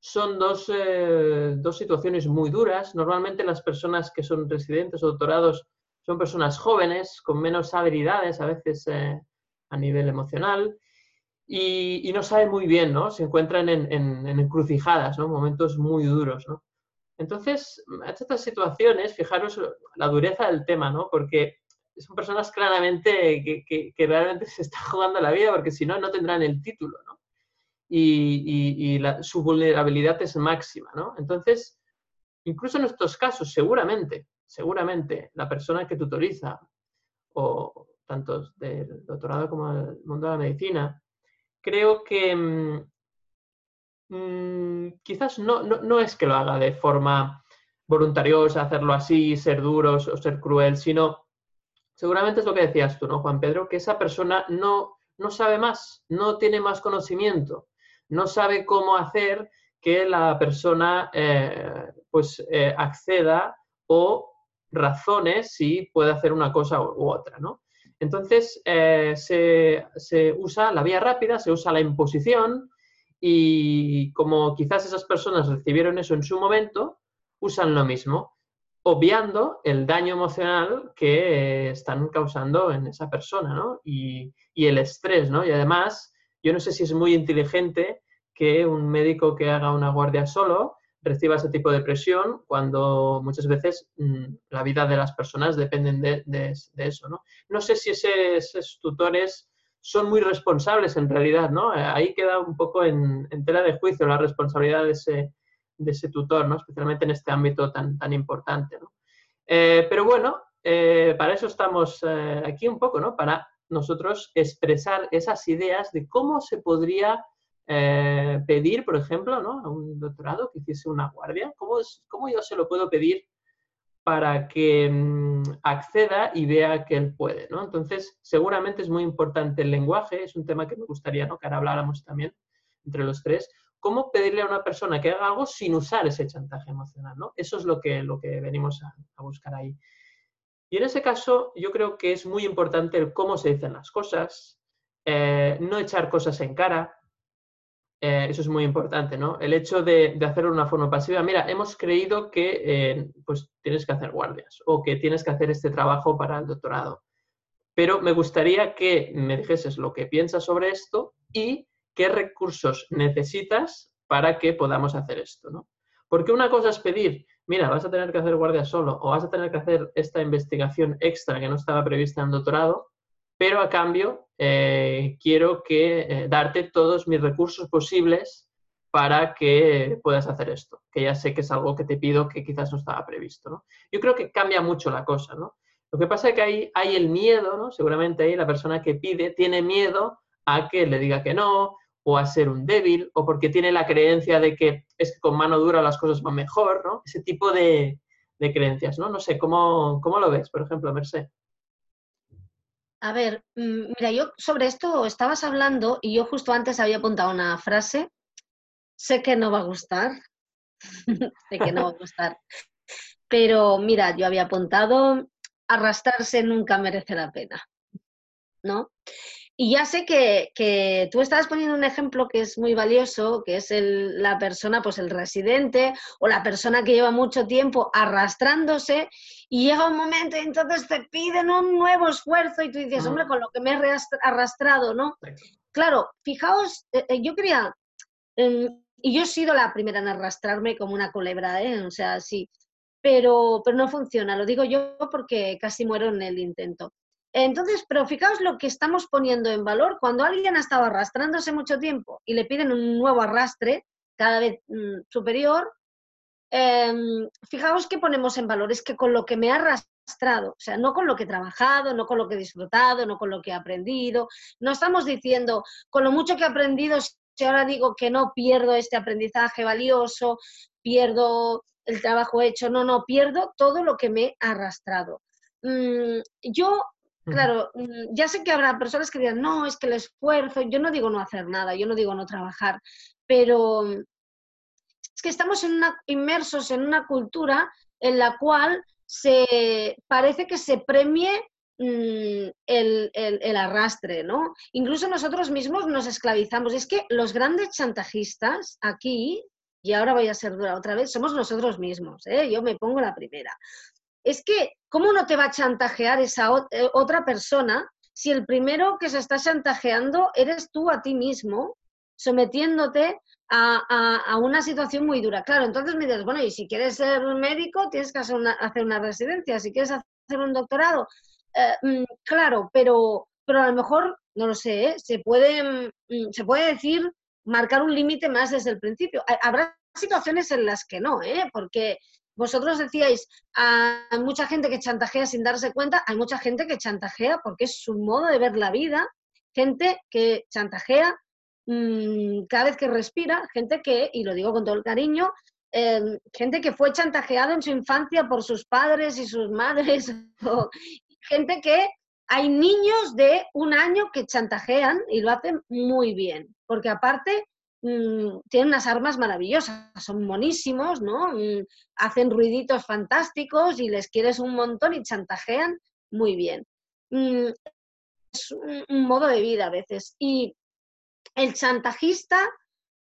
son eh, dos, situaciones muy duras. Normalmente las personas que son residentes o doctorados son personas jóvenes, con menos habilidades a veces eh, a nivel emocional, y, no saben muy bien, ¿no? Se encuentran en, encrucijadas, ¿no? Momentos muy duros, ¿no? Entonces, estas situaciones, fijaros la dureza del tema, ¿no? Porque son personas claramente que, que realmente se están jugando la vida, porque si no, no tendrán el título, ¿no? y, su vulnerabilidad es máxima, ¿no? Entonces, incluso en estos casos, seguramente, seguramente la persona que tutoriza, o tanto del doctorado como del mundo de la medicina, creo que mm, mm, quizás no, no, es que lo haga de forma voluntariosa, hacerlo así, ser duros o ser cruel, sino seguramente es lo que decías tú, ¿no, Juan Pedro? Que esa persona no, no sabe más, no tiene más conocimiento no sabe cómo hacer que la persona eh, pues eh, acceda o razones si puede hacer una cosa u, otra, ¿no? Entonces, eh, se, usa la vía rápida, se usa la imposición y como quizás esas personas recibieron eso en su momento, usan lo mismo, obviando el daño emocional que están causando en esa persona, ¿no? Y, y el estrés, ¿no? Y además, yo no sé si es muy inteligente que un médico que haga una guardia solo reciba ese tipo de presión cuando muchas veces mm, la vida de las personas dependen de, eso, ¿no? No sé si esos tutores son muy responsables en realidad, ¿no? Eh, ahí queda un poco en, tela de juicio la responsabilidad de ese, de ese tutor, ¿no? Especialmente en este ámbito tan, tan importante. Eh, pero bueno, eh, para eso estamos aquí un poco, ¿no? Para nosotros expresar esas ideas de cómo se podría eh, pedir, por ejemplo, a un doctorado que hiciese una guardia. ¿Cómo, ¿Cómo, yo se lo puedo pedir para que mm, acceda y vea que él puede? ¿no? Entonces, seguramente es muy importante el lenguaje, es un tema que me gustaría ¿no? que ahora habláramos también entre los tres. ¿Cómo pedirle a una persona que haga algo sin usar ese chantaje emocional? ¿no? Eso es lo que, lo que venimos a, buscar ahí. Y en ese caso, yo creo que es muy importante el cómo se dicen las cosas, eh, no echar cosas en cara, eh, eso es muy importante, ¿no? El hecho de, hacerlo de una forma pasiva. Mira, hemos creído que eh, pues tienes que hacer guardias o que tienes que hacer este trabajo para el doctorado. Pero me gustaría que me dijeses lo que piensas sobre esto y qué recursos necesitas para que podamos hacer esto, ¿no? Porque una cosa es pedir, mira, vas a tener que hacer guardias solo o vas a tener que hacer esta investigación extra que no estaba prevista en el doctorado, pero a cambio eh, quiero que eh, darte todos mis recursos posibles para que puedas hacer esto, que ya sé que es algo que te pido que quizás no estaba previsto. ¿no? Yo creo que cambia mucho la cosa. ¿no? Lo que pasa es que ahí hay el miedo, ¿no? seguramente ahí la persona que pide tiene miedo a que le diga que no, o a ser un débil, o porque tiene la creencia de que es que con mano dura las cosas van mejor, ¿no? Ese tipo de, creencias, ¿no? No sé, ¿cómo, ¿cómo, lo ves, por ejemplo, Merced? A ver, mm, mira, yo sobre esto estabas hablando y yo justo antes había apuntado una frase. Sé que no va a gustar, sé que no va a gustar, pero mira, yo había apuntado arrastrarse nunca merece la pena, ¿no? Y ya sé que, tú estabas poniendo un ejemplo que es muy valioso, que es la persona, pues el residente o la persona que lleva mucho tiempo arrastrándose y llega un momento y entonces te piden un nuevo esfuerzo y tú dices, hombre, con lo que me he arrastrado, ¿no? Claro, fijaos, eh, eh, yo quería, em, y yo he sido la primera en arrastrarme como una culebra, ¿eh? O sea, sí, pero, pero no funciona, lo digo yo porque casi muero en el intento. Entonces, pero fijaos lo que estamos poniendo en valor. Cuando alguien ha estado arrastrándose mucho tiempo y le piden un nuevo arrastre, cada vez mm, superior, em, fijaos que ponemos en valor, es que con lo que me ha arrastrado, o sea, no con lo que he trabajado, no con lo que he disfrutado, no con lo que he aprendido, no estamos diciendo, con lo mucho que he aprendido, si ahora digo que no pierdo este aprendizaje valioso, pierdo el trabajo hecho, no, no, pierdo todo lo que me ha arrastrado. Mm, yo Claro, mm, ya sé que habrá personas que dirán, no, es que el esfuerzo, yo no digo no hacer nada, yo no digo no trabajar, pero mm, es que estamos inmersos en una cultura en la cual se parece que se premie mm, el, el, arrastre, ¿no? Incluso nosotros mismos nos esclavizamos. Es que los grandes chantajistas aquí, y ahora voy a ser dura otra vez, somos nosotros mismos, ¿eh? Yo me pongo la primera es que, ¿cómo no te va a chantajear esa eh, otra persona si el primero que se está chantajeando eres tú a ti mismo, sometiéndote a, una situación muy dura? Claro, entonces me dices, bueno, y si quieres ser médico, tienes que hacer una, residencia, si quieres hacer un doctorado, eh, mm, claro, pero, pero a lo mejor, no lo sé, ¿eh? se, puede, mm, se puede decir marcar un límite más desde el principio. Habrá situaciones en las que no, ¿eh? porque vosotros decíais, hay mucha gente que chantajea sin darse cuenta, hay mucha gente que chantajea porque es su modo de ver la vida, gente que chantajea mm, cada vez que respira, gente que, y lo digo con todo el cariño, em, gente que fue chantajeada en su infancia por sus padres y sus madres, gente que hay niños de un año que chantajean y lo hacen muy bien, porque aparte Mm, tienen unas armas maravillosas, son monísimos, ¿no? Mm, hacen ruiditos fantásticos y les quieres un montón y chantajean muy bien. Mm, es un, modo de vida a veces. Y el chantajista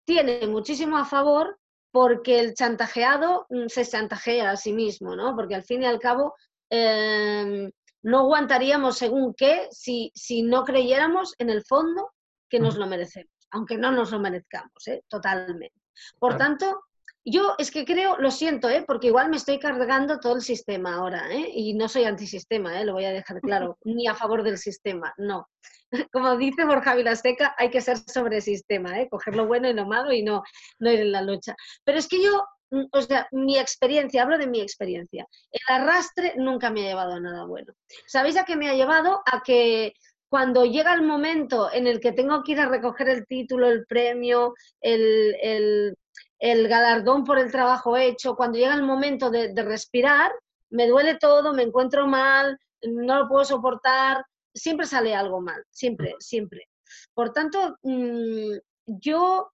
tiene muchísimo a favor porque el chantajeado se chantajea a sí mismo, ¿no? Porque al fin y al cabo em, no aguantaríamos según qué si, si no creyéramos en el fondo que nos lo merecemos aunque no nos lo merezcamos, ¿eh? totalmente. Por tanto, yo es que creo, lo siento, ¿eh? porque igual me estoy cargando todo el sistema ahora, ¿eh? y no soy antisistema, ¿eh? lo voy a dejar claro, ni a favor del sistema, no. Como dice Borja Vilaseca, hay que ser sobre sistema, ¿eh? coger lo bueno y lo malo y no, no ir en la lucha. Pero es que yo, mm, o sea, mi experiencia, hablo de mi experiencia, el arrastre nunca me ha llevado a nada bueno. ¿Sabéis a qué me ha llevado? A que cuando llega el momento en el que tengo que ir a recoger el título, el premio, el, galardón por el trabajo hecho, cuando llega el momento de, respirar, me duele todo, me encuentro mal, no lo puedo soportar, siempre sale algo mal, siempre, siempre. Por tanto, mm, yo,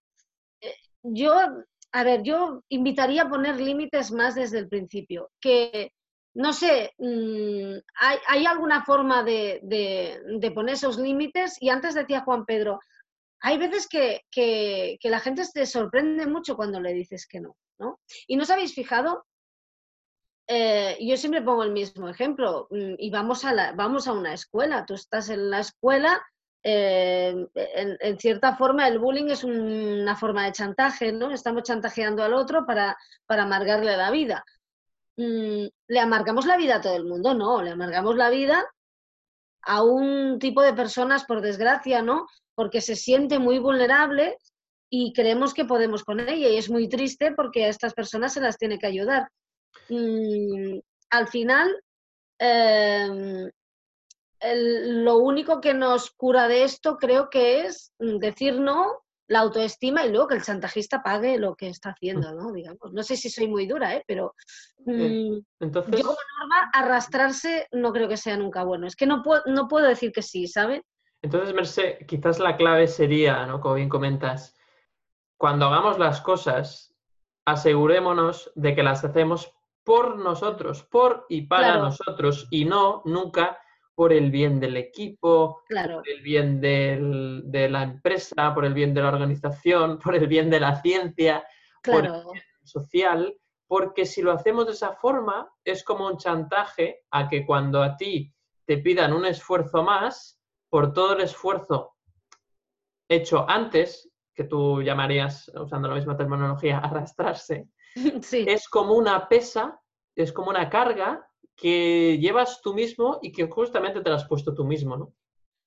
eh, yo, a ver, yo invitaría a poner límites más desde el principio, que no sé, mm, ¿hay, alguna forma de, poner esos límites? Y antes decía Juan Pedro, hay veces que, la gente se sorprende mucho cuando le dices que no, ¿no? Y no os habéis fijado, eh, yo siempre pongo el mismo ejemplo, mm, y vamos a, vamos a una escuela, tú estás en la escuela, eh, en, cierta forma el bullying es una forma de chantaje, ¿no? Estamos chantajeando al otro para amargarle la vida. Mm, le amargamos la vida a todo el mundo, no, le amargamos la vida a un tipo de personas, por desgracia, ¿no? Porque se siente muy vulnerable y creemos que podemos con ella y es muy triste porque a estas personas se las tiene que ayudar. Mm, al final, em, lo único que nos cura de esto creo que es decir no la autoestima y luego que el chantajista pague lo que está haciendo, ¿no? Digamos. No sé si soy muy dura, ¿eh? Pero mm, Entonces... yo como norma, arrastrarse no creo que sea nunca bueno. Es que no puedo, no puedo decir que sí, ¿sabes? Entonces, Merce, quizás la clave sería, ¿no? Como bien comentas, cuando hagamos las cosas, asegurémonos de que las hacemos por nosotros, por y para nosotros, y no nunca por el bien del equipo, por el bien de la empresa, por el bien de la organización, por el bien de la ciencia, por el bien social, porque si lo hacemos de esa forma es como un chantaje a que cuando a ti te pidan un esfuerzo más, por todo el esfuerzo hecho antes, que tú llamarías, usando la misma terminología, arrastrarse, es como una pesa, es como una carga que llevas tú mismo y que justamente te lo has puesto tú mismo, ¿no?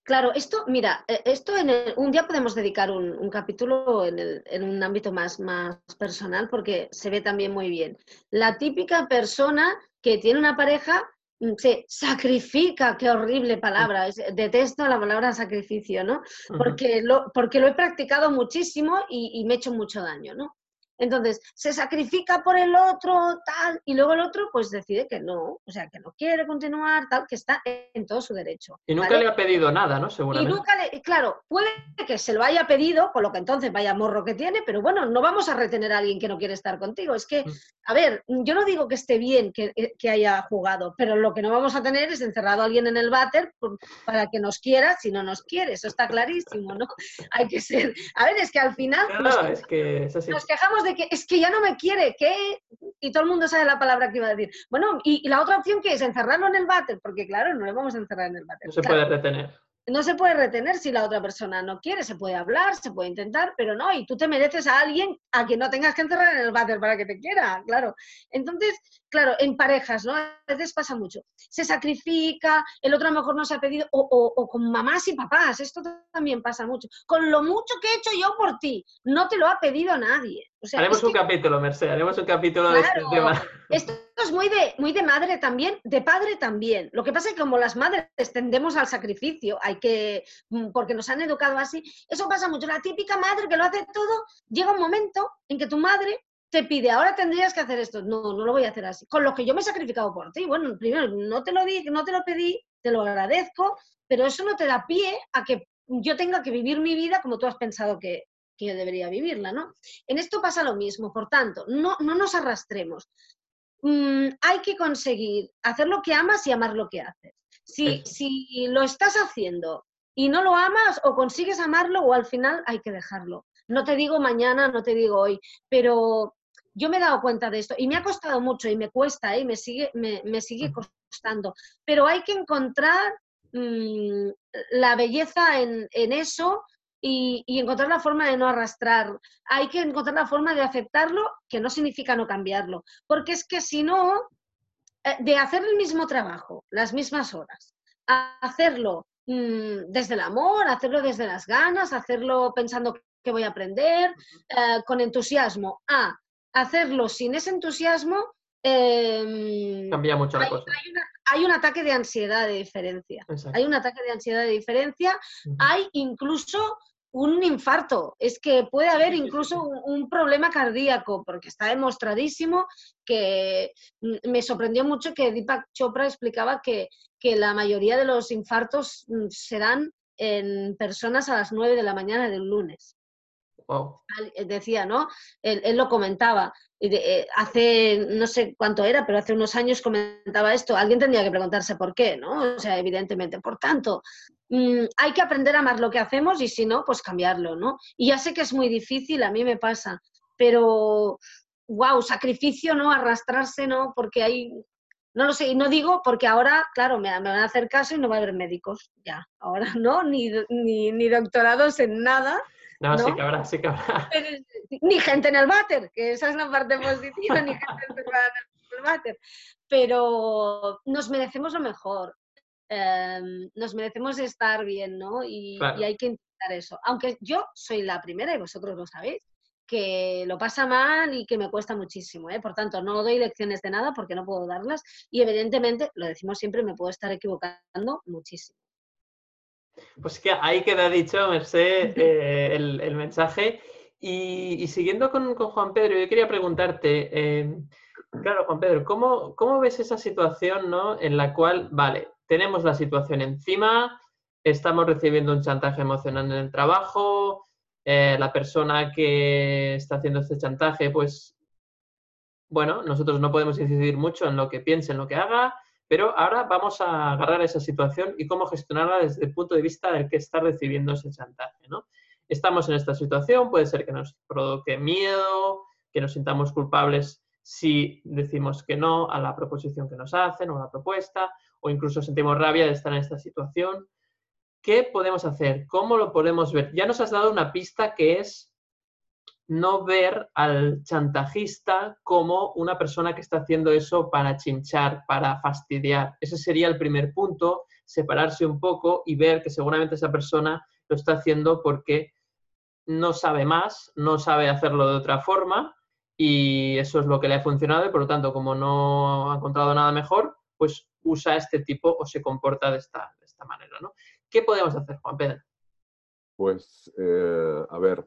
Claro, esto, mira, eh, esto en un día podemos dedicar un, capítulo en, un ámbito más, más personal porque se ve también muy bien. La típica persona que tiene una pareja mm, se sacrifica, qué horrible palabra, detesto la palabra sacrificio, ¿no? Porque lo, porque lo he practicado muchísimo y, y me he hecho mucho daño, ¿no? Entonces, se sacrifica por el otro, tal, y luego el otro pues decide que no, o sea, que no quiere continuar, tal, que está en todo su derecho. Y nunca le ha pedido nada, ¿no? Seguramente. Y nunca le, claro, puede que se lo haya pedido, con lo que entonces vaya morro que tiene, pero bueno, no vamos a retener a alguien que no quiere estar contigo. Es que, mm. a ver, yo no digo que esté bien que, eh, que haya jugado, pero lo que no vamos a tener es encerrado a alguien en el váter para que nos quiera si no nos quiere, eso está clarísimo, ¿no? Hay que ser, a ver, es que al final no, es que nos quejamos de que es que ya no me quiere, ¿qué? Y todo el mundo sabe la palabra que iba a decir. Bueno, y, la otra opción que es encerrarlo en el váter, porque claro, no le vamos a encerrar en el váter. No se puede retener no se puede retener si la otra persona no quiere, se puede hablar, se puede intentar, pero no, y tú te mereces a alguien a quien no tengas que encerrar en el váter para que te quiera, claro. Entonces, claro, en parejas, ¿no? A veces pasa mucho. Se sacrifica, el otro a lo mejor no se ha pedido, o, con mamás y papás, esto también pasa mucho. Con lo mucho que he hecho yo por ti, no te lo ha pedido nadie. Haremos un capítulo, Mercedes, haremos un capítulo de este tema. Esto es muy de, muy de madre también, de padre también. Lo que pasa es que como las madres tendemos al sacrificio, hay que, mm, porque nos han educado así, eso pasa mucho. La típica madre que lo hace todo, llega un momento en que tu madre te pide, ahora tendrías que hacer esto. No, no lo voy a hacer así. Con lo que yo me he sacrificado por ti. Bueno, primero, no te lo di, no te lo pedí, te lo agradezco, pero eso no te da pie a que yo tenga que vivir mi vida como tú has pensado que, que debería vivirla, ¿no? En esto pasa lo mismo, por tanto, no, no nos arrastremos. Mm, hay que conseguir hacer lo que amas y amar lo que haces. Si, si lo estás haciendo y no lo amas o consigues amarlo o al final hay que dejarlo. No te digo mañana, no te digo hoy, pero yo me he dado cuenta de esto y me ha costado mucho y me cuesta ¿eh? y me sigue, me, sigue costando, pero hay que encontrar mm, la belleza en, en eso y, encontrar la forma de no arrastrar. Hay que encontrar la forma de aceptarlo, que no significa no cambiarlo, porque es que si no, eh, de hacer el mismo trabajo, las mismas horas, hacerlo mm, desde el amor, hacerlo desde las ganas, hacerlo pensando que voy a aprender, eh, con entusiasmo, a hacerlo sin ese entusiasmo, em, cambia mucho la cosa. Hay, un ataque de ansiedad de diferencia. Hay un ataque de ansiedad de diferencia. Hay incluso un infarto, es que puede haber incluso un, problema cardíaco, porque está demostradísimo que mm, me sorprendió mucho que Deepak Chopra explicaba que, la mayoría de los infartos mm, se dan en personas a las 9 de la mañana del lunes. Decía, ¿no? Él, lo comentaba. Eh, hace, no sé cuánto era, pero hace unos años comentaba esto. Alguien tendría que preguntarse por qué, ¿no? O sea, evidentemente. Por tanto, Mm, hay que aprender a amar lo que hacemos y si no, pues cambiarlo, ¿no? Y ya sé que es muy difícil, a mí me pasa, pero, wow, sacrificio, ¿no? Arrastrarse, ¿no? Porque hay, no lo sé, y no digo porque ahora, claro, me, van a hacer caso y no va a haber médicos, ya, ahora no, ni, ni, doctorados en nada. No, sí que habrá, sí que habrá. Ni gente en el váter, que esa es la parte positiva, ni gente en el váter. Pero nos merecemos lo mejor. Em, nos merecemos estar bien, ¿no? Y, hay que intentar eso. Aunque yo soy la primera, y vosotros lo sabéis, que lo pasa mal y que me cuesta muchísimo. ¿eh? Por tanto, no doy lecciones de nada porque no puedo darlas y evidentemente, lo decimos siempre, me puedo estar equivocando muchísimo. Pues que ahí queda dicho, Merced, eh, el, mensaje. Y, siguiendo con, Juan Pedro, yo quería preguntarte, em, claro, Juan Pedro, ¿cómo, ¿cómo, ves esa situación ¿no? en la cual, vale, tenemos la situación encima, estamos recibiendo un chantaje emocional en el trabajo, eh, la persona que está haciendo este chantaje, pues, bueno, nosotros no podemos incidir mucho en lo que piense, en lo que haga, pero ahora vamos a agarrar esa situación y cómo gestionarla desde el punto de vista del que está recibiendo ese chantaje, ¿no? Estamos en esta situación, puede ser que nos provoque miedo, que nos sintamos culpables si decimos que no a la proposición que nos hacen o a la propuesta, o incluso sentimos rabia de estar en esta situación. ¿Qué podemos hacer? ¿Cómo lo podemos ver? Ya nos has dado una pista que es no ver al chantajista como una persona que está haciendo eso para chinchar, para fastidiar. Ese sería el primer punto, separarse un poco y ver que seguramente esa persona lo está haciendo porque no sabe más, no sabe hacerlo de otra forma y eso es lo que le ha funcionado y por lo tanto como no ha encontrado nada mejor, pues usa este tipo o se comporta de esta, manera. ¿no? ¿Qué podemos hacer, Juan Pedro? Pues, eh, a ver,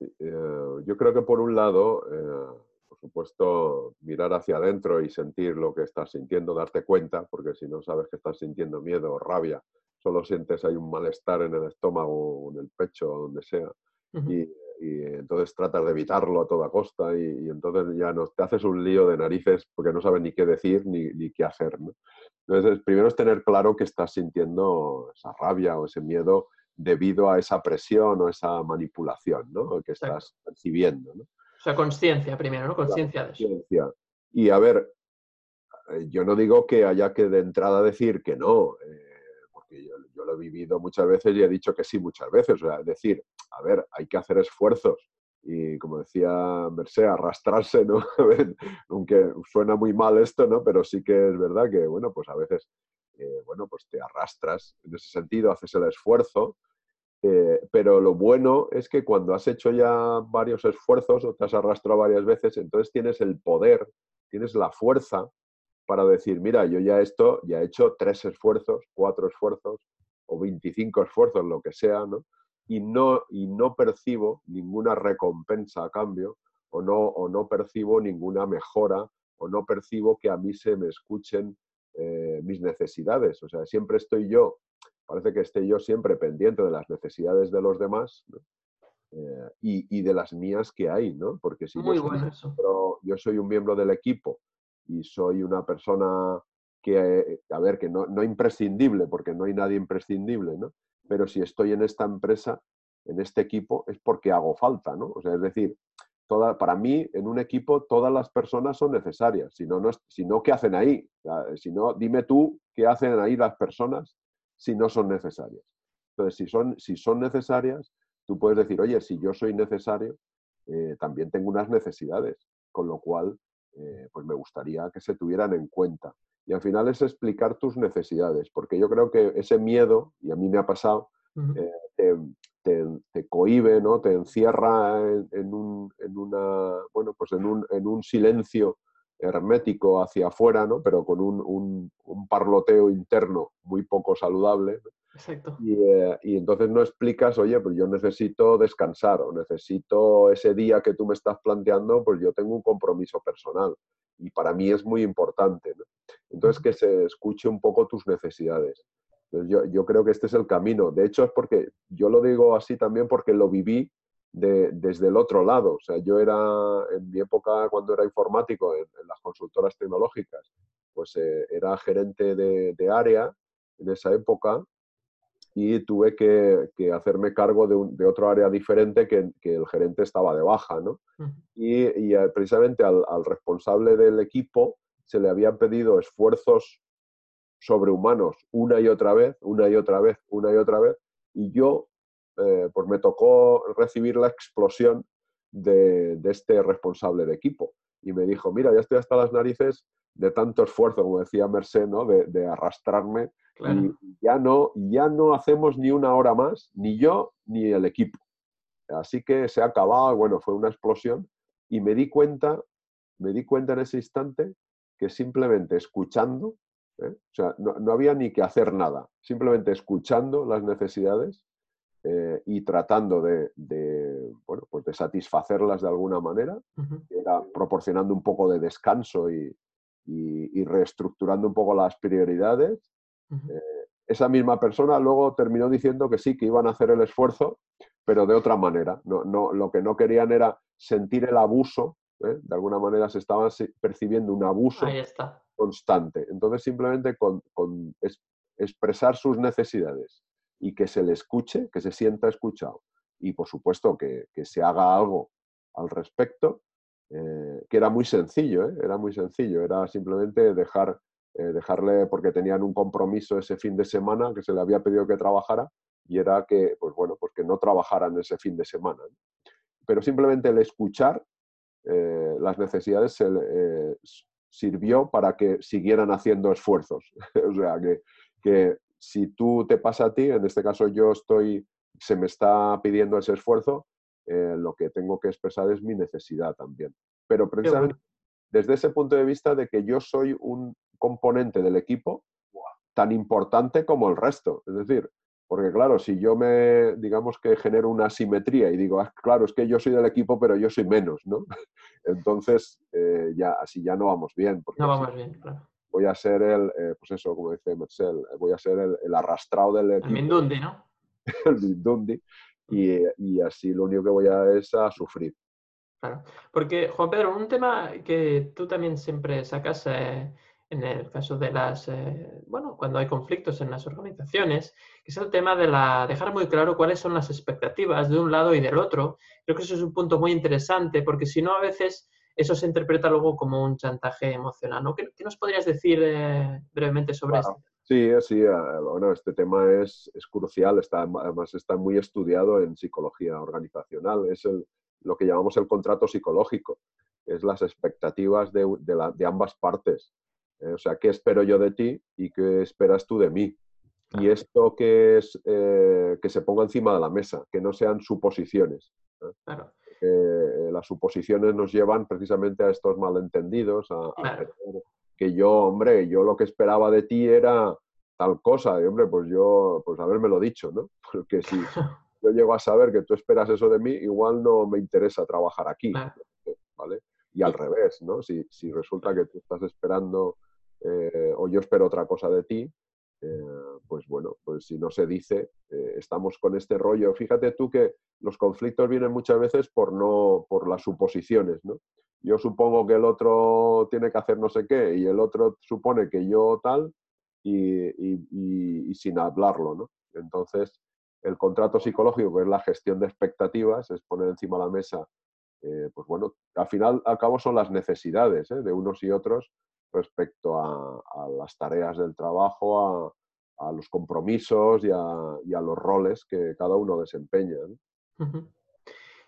eh, yo creo que por un lado, eh, por supuesto, mirar hacia adentro y sentir lo que estás sintiendo, darte cuenta, porque si no sabes que estás sintiendo miedo o rabia, solo sientes hay un malestar en el estómago o en el pecho o donde sea. y, entonces tratas de evitarlo a toda costa y, entonces ya no, te haces un lío de narices porque no sabes ni qué decir ni, ni qué hacer. Entonces, primero es tener claro que estás sintiendo esa rabia o ese miedo debido a esa presión o esa manipulación ¿no? que estás percibiendo. ¿no? O sea, conciencia primero, ¿no? Conciencia de eso. Y a ver, eh, yo no digo que haya que de entrada decir que no, eh, porque yo, lo he vivido muchas veces y he dicho que sí muchas veces. O sea, decir, a ver, hay que hacer esfuerzos y como decía Mercé, arrastrarse, ¿no? Aunque suena muy mal esto, ¿no? Pero sí que es verdad que, bueno, pues a veces, eh, bueno, pues te arrastras en ese sentido, haces el esfuerzo eh, pero lo bueno es que cuando has hecho ya varios esfuerzos o te has arrastrado varias veces, entonces tienes el poder, tienes la fuerza para decir, mira, yo ya esto, ya he hecho tres esfuerzos, cuatro esfuerzos o 25 esfuerzos, lo que sea, ¿no? Y no, y no percibo ninguna recompensa a cambio o no, o no percibo ninguna mejora o no percibo que a mí se me escuchen eh, mis necesidades. O sea, siempre estoy yo parece que esté yo siempre pendiente de las necesidades de los demás eh, y, de las mías que hay, ¿no? Porque si yo soy, yo soy, un miembro del equipo y soy una persona que, a ver, que no, no imprescindible, porque no hay nadie imprescindible, ¿no? Pero si estoy en esta empresa, en este equipo, es porque hago falta, ¿no? O sea, es decir, Toda, para mí, en un equipo, todas las personas son necesarias. Si no, no, si no ¿qué hacen ahí? si no, dime tú qué hacen ahí las personas si no son necesarias. Entonces, si son, si son necesarias, tú puedes decir, oye, si yo soy necesario, eh, también tengo unas necesidades, con lo cual, eh, pues me gustaría que se tuvieran en cuenta. Y al final es explicar tus necesidades, porque yo creo que ese miedo, y a mí me ha pasado, eh, te, te, te, cohibe, ¿no? te encierra en, un, en una, bueno, pues en un, en un silencio hermético hacia afuera, ¿no? pero con un, parloteo interno muy poco saludable. Exacto. Eh, y, entonces no explicas, oye, pues yo necesito descansar o necesito ese día que tú me estás planteando, pues yo tengo un compromiso personal y para mí es muy importante. Entonces que se escuche un poco tus necesidades. yo, yo creo que este es el camino. De hecho es porque yo lo digo así también porque lo viví desde el otro lado. O sea, yo era, en mi época, cuando era informático en, las consultoras tecnológicas, pues eh, era gerente de, área en esa época y tuve que, hacerme cargo de, otro área diferente que, el gerente estaba de baja, ¿no? y, eh, precisamente al, al, responsable del equipo se le habían pedido esfuerzos sobrehumanos una y otra vez, una y otra vez, una y otra vez, y yo eh, pues me tocó recibir la explosión de, este responsable de equipo. Y me dijo, mira, ya estoy hasta las narices de tanto esfuerzo, como decía Mercé, ¿no? de, arrastrarme. Y ya no, ya no hacemos ni una hora más, ni yo ni el equipo. Así que se ha acabado, bueno, fue una explosión. Y me di cuenta, me di cuenta en ese instante que simplemente escuchando, ¿eh? o sea, no, había ni que hacer nada, simplemente escuchando las necesidades, eh, y tratando de, bueno, pues de satisfacerlas de alguna manera, era proporcionando un poco de descanso y, y, reestructurando un poco las prioridades. Eh, esa misma persona luego terminó diciendo que sí, que iban a hacer el esfuerzo, pero de otra manera. No, no, lo que no querían era sentir el abuso, ¿eh? de alguna manera se estaba percibiendo un abuso constante. Entonces simplemente con, con expresar sus necesidades y que se le escuche, que se sienta escuchado y por supuesto que, se haga algo al respecto, eh, que era muy sencillo, ¿eh? era muy sencillo, era simplemente dejar, eh, dejarle, porque tenían un compromiso ese fin de semana que se le había pedido que trabajara y era que, pues bueno, pues que no trabajaran ese fin de semana. pero simplemente el escuchar eh, las necesidades sirvió para que siguieran haciendo esfuerzos. o sea, que, que si tú te pasa a ti, en este caso yo estoy, se me está pidiendo ese esfuerzo, lo que tengo que expresar es mi necesidad también. Pero precisamente desde ese punto de vista de que yo soy un componente del equipo tan importante como el resto. Es decir, porque claro, si yo me, digamos que genero una simetría y digo, ah, claro, es que yo soy del equipo, pero yo soy menos, ¿no? Entonces, eh, ya, así ya no vamos bien. no vamos bien, claro. Voy a ser el, eh, pues eso, como dice Marcel, voy a ser el, arrastrado del. El Mindundi, ¿no? el Mindundi. Y, y, así lo único que voy a es a sufrir. Claro, porque Juan Pedro, un tema que tú también siempre sacas eh, en el caso de las, eh, bueno, cuando hay conflictos en las organizaciones, que es el tema de la, dejar muy claro cuáles son las expectativas de un lado y del otro. Creo que eso es un punto muy interesante porque si no a veces eso se interpreta luego como un chantaje emocional. ¿no? ¿Qué, nos podrías decir eh, brevemente sobre esto? Sí, sí, bueno, este tema es, es crucial, está, además está muy estudiado en psicología organizacional. Es el, lo que llamamos el contrato psicológico, es las expectativas de, de, ambas partes. Eh, o sea, ¿qué espero yo de ti y qué esperas tú de mí? Y esto que es eh, que se ponga encima de la mesa, que no sean suposiciones. Claro. Eh, las suposiciones nos llevan precisamente a estos malentendidos, a, que yo, hombre, yo lo que esperaba de ti era tal cosa, y hombre, pues yo, pues haberme lo dicho, ¿no? Porque si, yo llego a saber que tú esperas eso de mí, igual no me interesa trabajar aquí, ¿vale? Y al revés, ¿no? Si, si resulta que tú estás esperando eh, o yo espero otra cosa de ti, pues bueno, pues si no se dice, eh, estamos con este rollo. Fíjate tú que los conflictos vienen muchas veces por, no, por las suposiciones, ¿no? Yo supongo que el otro tiene que hacer no sé qué y el otro supone que yo tal y, y, y sin hablarlo, ¿no? Entonces, el contrato psicológico, que es la gestión de expectativas, es poner encima de la mesa, eh, pues bueno, al final, al cabo son las necesidades ¿eh? de unos y otros respecto a, las tareas del trabajo, a, los compromisos y a, los roles que cada uno desempeña.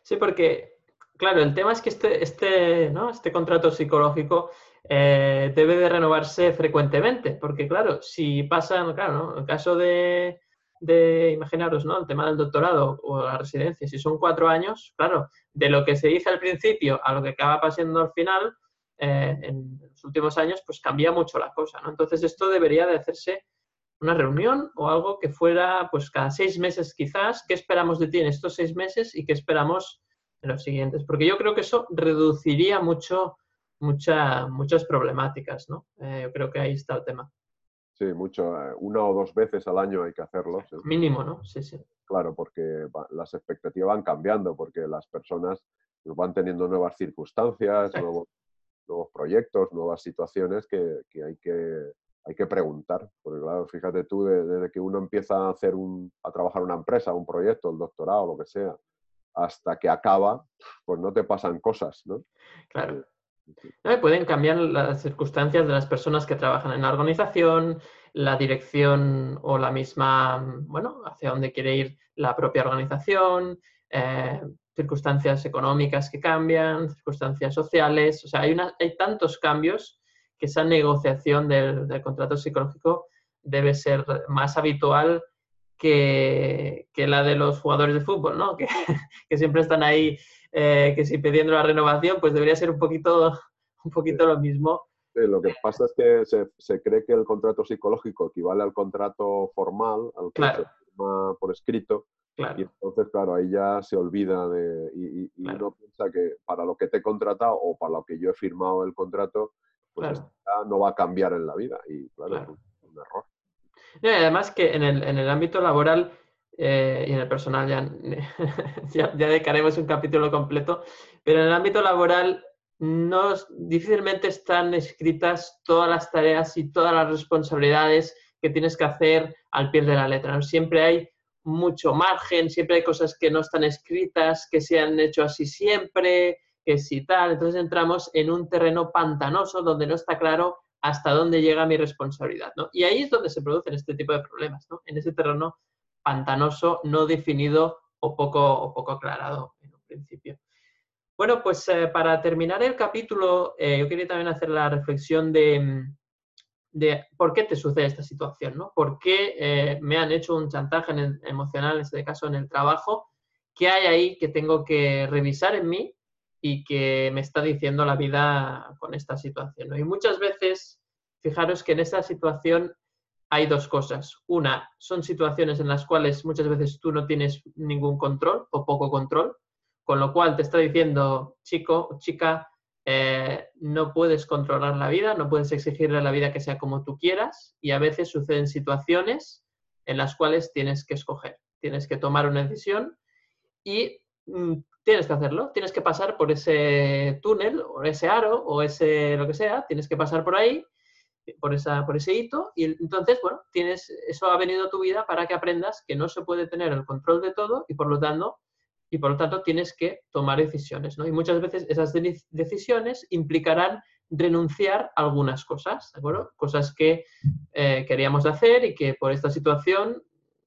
Sí, porque, claro, el tema es que este, este, ¿no? este contrato psicológico eh, debe de renovarse frecuentemente, porque claro, si pasa, claro, ¿no? en el caso de de, imaginaros, ¿no? El tema del doctorado o la residencia, si son cuatro años, claro, de lo que se dice al principio a lo que acaba pasando al final, eh, en los últimos años, pues cambia mucho la cosa, ¿no? Entonces esto debería de hacerse una reunión o algo que fuera, pues cada seis meses quizás, ¿qué esperamos de ti en estos seis meses y qué esperamos en los siguientes? Porque yo creo que eso reduciría mucho, mucha, muchas problemáticas, ¿no? Eh, yo creo que ahí está el tema. Sí, mucho. Eh, una o dos veces al año hay que hacerlo. Mínimo, ¿no? Sí, sí. Claro, porque las expectativas van cambiando, porque las personas van teniendo nuevas circunstancias, nuevos, nuevos, proyectos, nuevas situaciones que, que, hay que hay que preguntar. Porque claro, fíjate tú, desde que uno empieza a hacer un, a trabajar una empresa, un proyecto, el doctorado, lo que sea, hasta que acaba, pues no te pasan cosas, ¿no? Claro. Eh, pueden cambiar las circunstancias de las personas que trabajan en la organización, la dirección o la misma, bueno, hacia dónde quiere ir la propia organización, eh, circunstancias económicas que cambian, circunstancias sociales. O sea, hay, una, hay tantos cambios que esa negociación del, contrato psicológico debe ser más habitual que, la de los jugadores de fútbol, ¿no? Que, siempre están ahí, eh, que si pidiendo la renovación, pues debería ser un poquito, un poquito lo mismo. lo que pasa es que se, cree que el contrato psicológico equivale al contrato formal, al que se firma por escrito, y entonces, claro, ahí ya se olvida de. Y, uno piensa que para lo que te he contratado o para lo que yo he firmado el contrato, pues no va a cambiar en la vida. Y claro, es un error además que en el, en el ámbito laboral eh, y en el personal ya, ya, dedicaremos un capítulo completo, pero en el ámbito laboral no, difícilmente están escritas todas las tareas y todas las responsabilidades que tienes que hacer al pie de la letra. Siempre hay mucho margen, siempre hay cosas que no están escritas, que se han hecho así siempre, que si tal. Entonces entramos en un terreno pantanoso donde no está claro hasta dónde llega mi responsabilidad. ¿no? Y ahí es donde se producen este tipo de problemas, ¿no? en ese terreno pantanoso, no definido o poco, o poco aclarado en un principio. Bueno, pues eh, para terminar el capítulo, eh, yo quería también hacer la reflexión de, de por qué te sucede esta situación, ¿no? ¿Por qué eh, me han hecho un chantaje emocional, en este caso en el trabajo? ¿Qué hay ahí que tengo que revisar en mí y que me está diciendo la vida con esta situación? Y muchas veces, fijaros que en esta situación hay dos cosas. Una, son situaciones en las cuales muchas veces tú no tienes ningún control o poco control, con lo cual te está diciendo, chico o chica, eh, no puedes controlar la vida, no puedes exigirle a la vida que sea como tú quieras y a veces suceden situaciones en las cuales tienes que escoger, tienes que tomar una decisión y tienes que hacerlo, tienes que pasar por ese túnel o ese aro o ese lo que sea, tienes que pasar por ahí, por, esa, por ese hito y entonces, bueno, tienes, eso ha venido a tu vida para que aprendas que no se puede tener el control de todo y por lo tanto y por lo tanto tienes que tomar decisiones. ¿no? Y muchas veces esas decisiones implicarán renunciar a algunas cosas, ¿de acuerdo? Cosas que eh, queríamos hacer y que por esta situación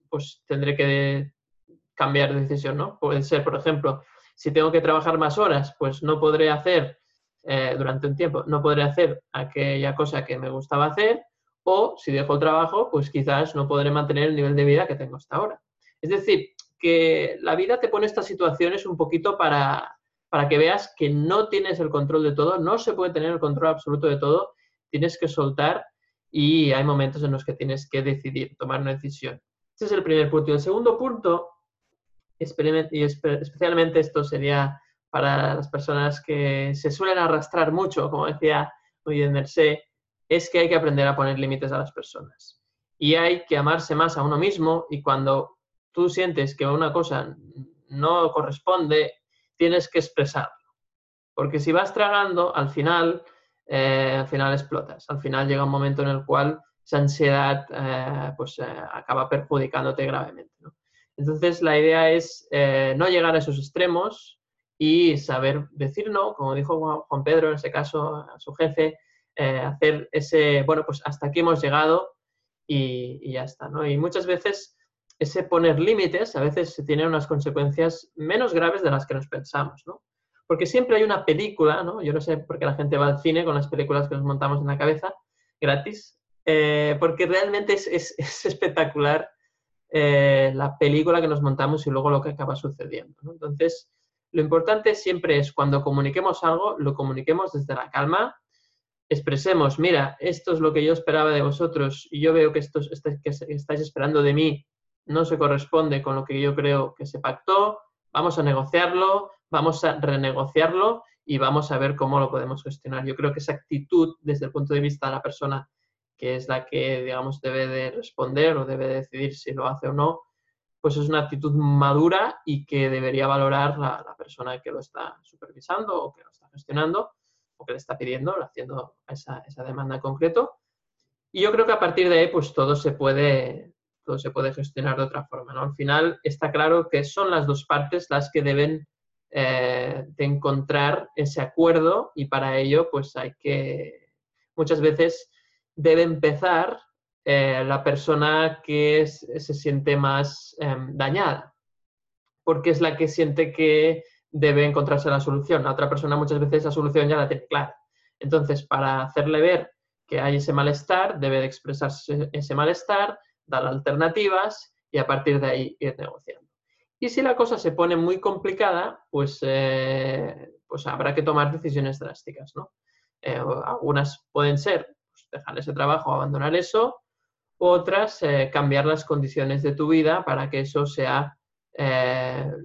pues tendré que cambiar de decisión, ¿no? Puede ser, por ejemplo, si tengo que trabajar más horas, pues no podré hacer eh, durante un tiempo, no podré hacer aquella cosa que me gustaba hacer, o si dejo el trabajo, pues quizás no podré mantener el nivel de vida que tengo hasta ahora. Es decir, que la vida te pone estas situaciones un poquito para, para que veas que no tienes el control de todo, no se puede tener el control absoluto de todo, tienes que soltar y hay momentos en los que tienes que decidir, tomar una decisión. Ese es el primer punto. Y el segundo punto, y especialmente esto sería para las personas que se suelen arrastrar mucho, como decía muy bien Mercé, es que hay que aprender a poner límites a las personas. Y hay que amarse más a uno mismo y cuando tú sientes que una cosa no corresponde, tienes que expresarlo. Porque si vas tragando, al final, eh, al final explotas. Al final llega un momento en el cual esa ansiedad eh, pues, eh, acaba perjudicándote gravemente. Entonces, la idea es no llegar a esos extremos y saber decir no, como dijo Juan Pedro en ese caso a su jefe, hacer ese, bueno, pues hasta aquí hemos llegado y, y ya está. ¿no? Y muchas veces ese poner límites a veces tiene unas consecuencias menos graves de las que nos pensamos, ¿no? Porque siempre hay una película, ¿no? Yo no sé por qué la gente va al cine con las películas que nos montamos en la cabeza, gratis, eh, porque realmente es, espectacular eh, la película que nos montamos y luego lo que acaba sucediendo. Entonces, lo importante siempre es cuando comuniquemos algo, lo comuniquemos desde la calma, expresemos, mira, esto es lo que yo esperaba de vosotros y yo veo que esto que estáis esperando de mí no se corresponde con lo que yo creo que se pactó, vamos a negociarlo, vamos a renegociarlo y vamos a ver cómo lo podemos gestionar. Yo creo que esa actitud desde el punto de vista de la persona que es la que, digamos, debe de responder o debe de decidir si lo hace o no, pues es una actitud madura y que debería valorar la, persona que lo está supervisando o que lo está gestionando o que le está pidiendo, haciendo esa, esa demanda en concreto. Y yo creo que a partir de ahí, pues todo se puede, todo se puede gestionar de otra forma. ¿no? Al final está claro que son las dos partes las que deben eh, de encontrar ese acuerdo y para ello pues hay que, muchas veces debe empezar eh, la persona que se siente más em, dañada, porque es la que siente que debe encontrarse la solución. La otra persona muchas veces la solución ya la tiene clara. Entonces, para hacerle ver que hay ese malestar, debe de expresarse ese malestar, dar alternativas y a partir de ahí ir negociando. Y si la cosa se pone muy complicada, pues, eh, pues habrá que tomar decisiones drásticas, ¿no? Eh, algunas pueden ser dejar ese trabajo, abandonar eso, otras eh, cambiar las condiciones de tu vida para que eso sea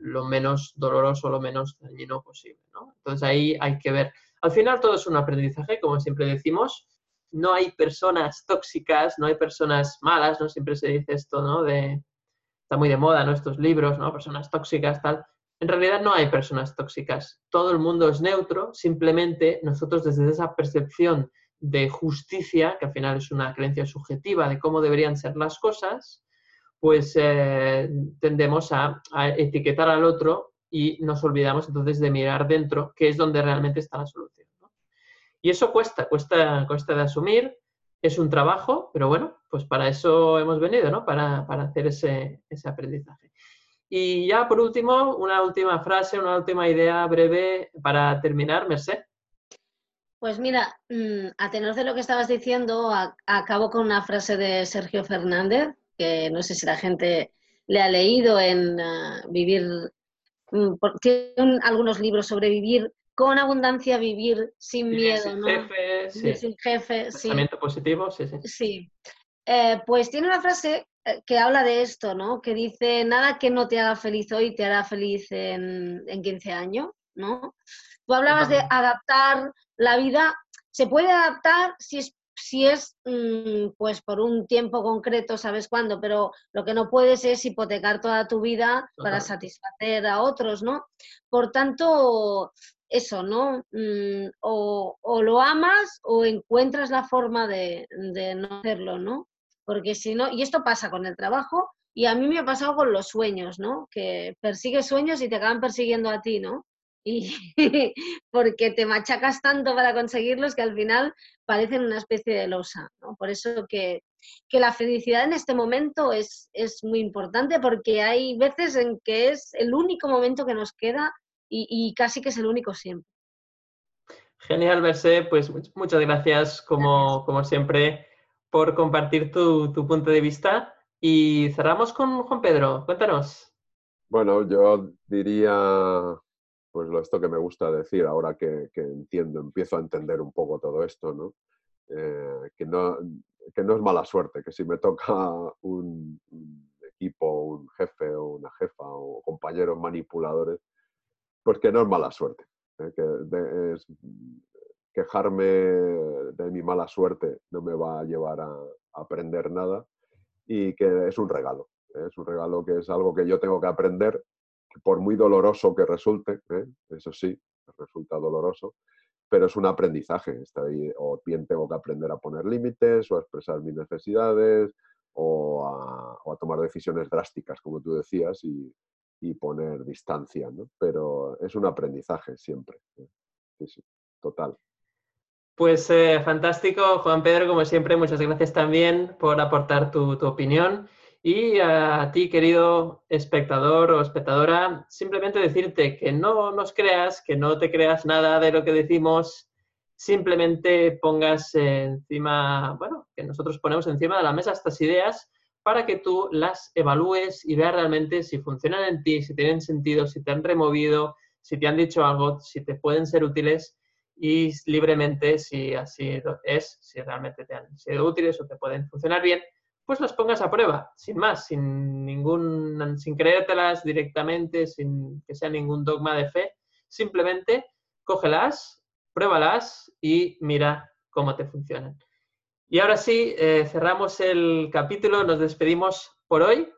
lo menos doloroso, lo menos dañino posible, ¿no? Entonces ahí hay que ver. Al final todo es un aprendizaje, como siempre decimos, no hay personas tóxicas, no hay personas malas, ¿no? Siempre se dice esto, ¿no? De, está muy de moda, ¿no? Estos libros, ¿no? Personas tóxicas, tal. En realidad no hay personas tóxicas. Todo el mundo es neutro, simplemente nosotros desde esa percepción de justicia, que al final es una creencia subjetiva de cómo deberían ser las cosas, pues eh, tendemos a, a, etiquetar al otro y nos olvidamos entonces de mirar dentro, que es donde realmente está la solución. Y eso cuesta, cuesta, cuesta de asumir, es un trabajo, pero bueno, pues para eso hemos venido, ¿no? Para, hacer ese, aprendizaje. Y ya por último, una última frase, una última idea breve para terminar, Merced. Pues mira, mm, a tenor de lo que estabas diciendo, acabo con una frase de Sergio Fernández, que no sé si la gente le ha leído en ah, Vivir, mm, tiene algunos libros sobre vivir con abundancia, vivir sin miedo, sin ¿no? Jefe, sí. sin jefe, Pensamiento positivo, sí, sí. Sí. Eh, pues tiene una frase eh, que habla de esto, ¿no? Que dice, nada que no te haga feliz hoy te hará feliz en, en 15 años, ¿no? Tú hablabas de adaptar la vida, se puede adaptar si es, si es mm, pues por un tiempo concreto, sabes cuándo, pero lo que no puedes es hipotecar toda tu vida para satisfacer a otros, ¿no? Por tanto, eso, ¿no? Mm, o, lo amas o encuentras la forma de, de no hacerlo, ¿no? Porque si no, y esto pasa con el trabajo y a mí me ha pasado con los sueños, ¿no? Que persigues sueños y te acaban persiguiendo a ti, ¿no? Y porque te machacas tanto para conseguirlos que al final parecen una especie de losa, ¿no? Por eso que, que la felicidad en este momento es, es muy importante porque hay veces en que es el único momento que nos queda y, y casi que es el único siempre. Genial, Verse, pues muchas gracias como, como siempre por compartir tu, punto de vista. Y cerramos con Juan Pedro. Cuéntanos. Bueno, yo diría, pues lo esto que me gusta decir ahora que, entiendo, empiezo a entender un poco todo esto, ¿no? Eh, que ¿no? que no es mala suerte, que si me toca un, equipo, un jefe o una jefa o compañeros manipuladores, pues que no es mala suerte. ¿eh? Que es, quejarme de mi mala suerte no me va a llevar a, aprender nada y que es un regalo. ¿eh? Es un regalo que es algo que yo tengo que aprender, por muy doloroso que resulte, ¿eh? eso sí, resulta doloroso, pero es un aprendizaje. o bien tengo que aprender a poner límites o a expresar mis necesidades o a, tomar decisiones drásticas, como tú decías, y, poner distancia, Pero es un aprendizaje siempre. ¿eh? Sí, sí, total. Pues eh, fantástico, Juan Pedro, como siempre, muchas gracias también por aportar tu, opinión. Y a ti, querido espectador o espectadora, simplemente decirte que no nos creas, que no te creas nada de lo que decimos, simplemente pongas encima, bueno, que nosotros ponemos encima de la mesa estas ideas para que tú las evalúes y veas realmente si funcionan en ti, si tienen sentido, si te han removido, si te han dicho algo, si te pueden ser útiles y libremente, si así es, si realmente te han sido útiles o te pueden funcionar bien, pues las pongas a prueba, sin más, sin ningún, sin creértelas directamente, sin que sea ningún dogma de fe, simplemente cógelas, pruébalas y mira cómo te funcionan. Y ahora sí, eh, cerramos el capítulo, nos despedimos por hoy.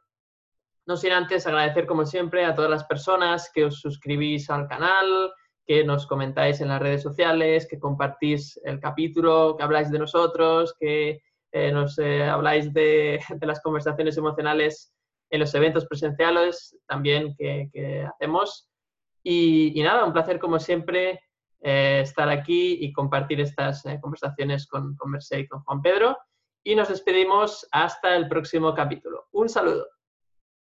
No sin antes agradecer, como siempre, a todas las personas que os suscribís al canal, que nos comentáis en las redes sociales, que compartís el capítulo, que habláis de nosotros, que eh, nos eh, habláis de, las conversaciones emocionales en los eventos presenciales también que, hacemos. Y, nada, un placer como siempre eh, estar aquí y compartir estas conversaciones con, con y con Juan Pedro. Y nos despedimos hasta el próximo capítulo. Un saludo.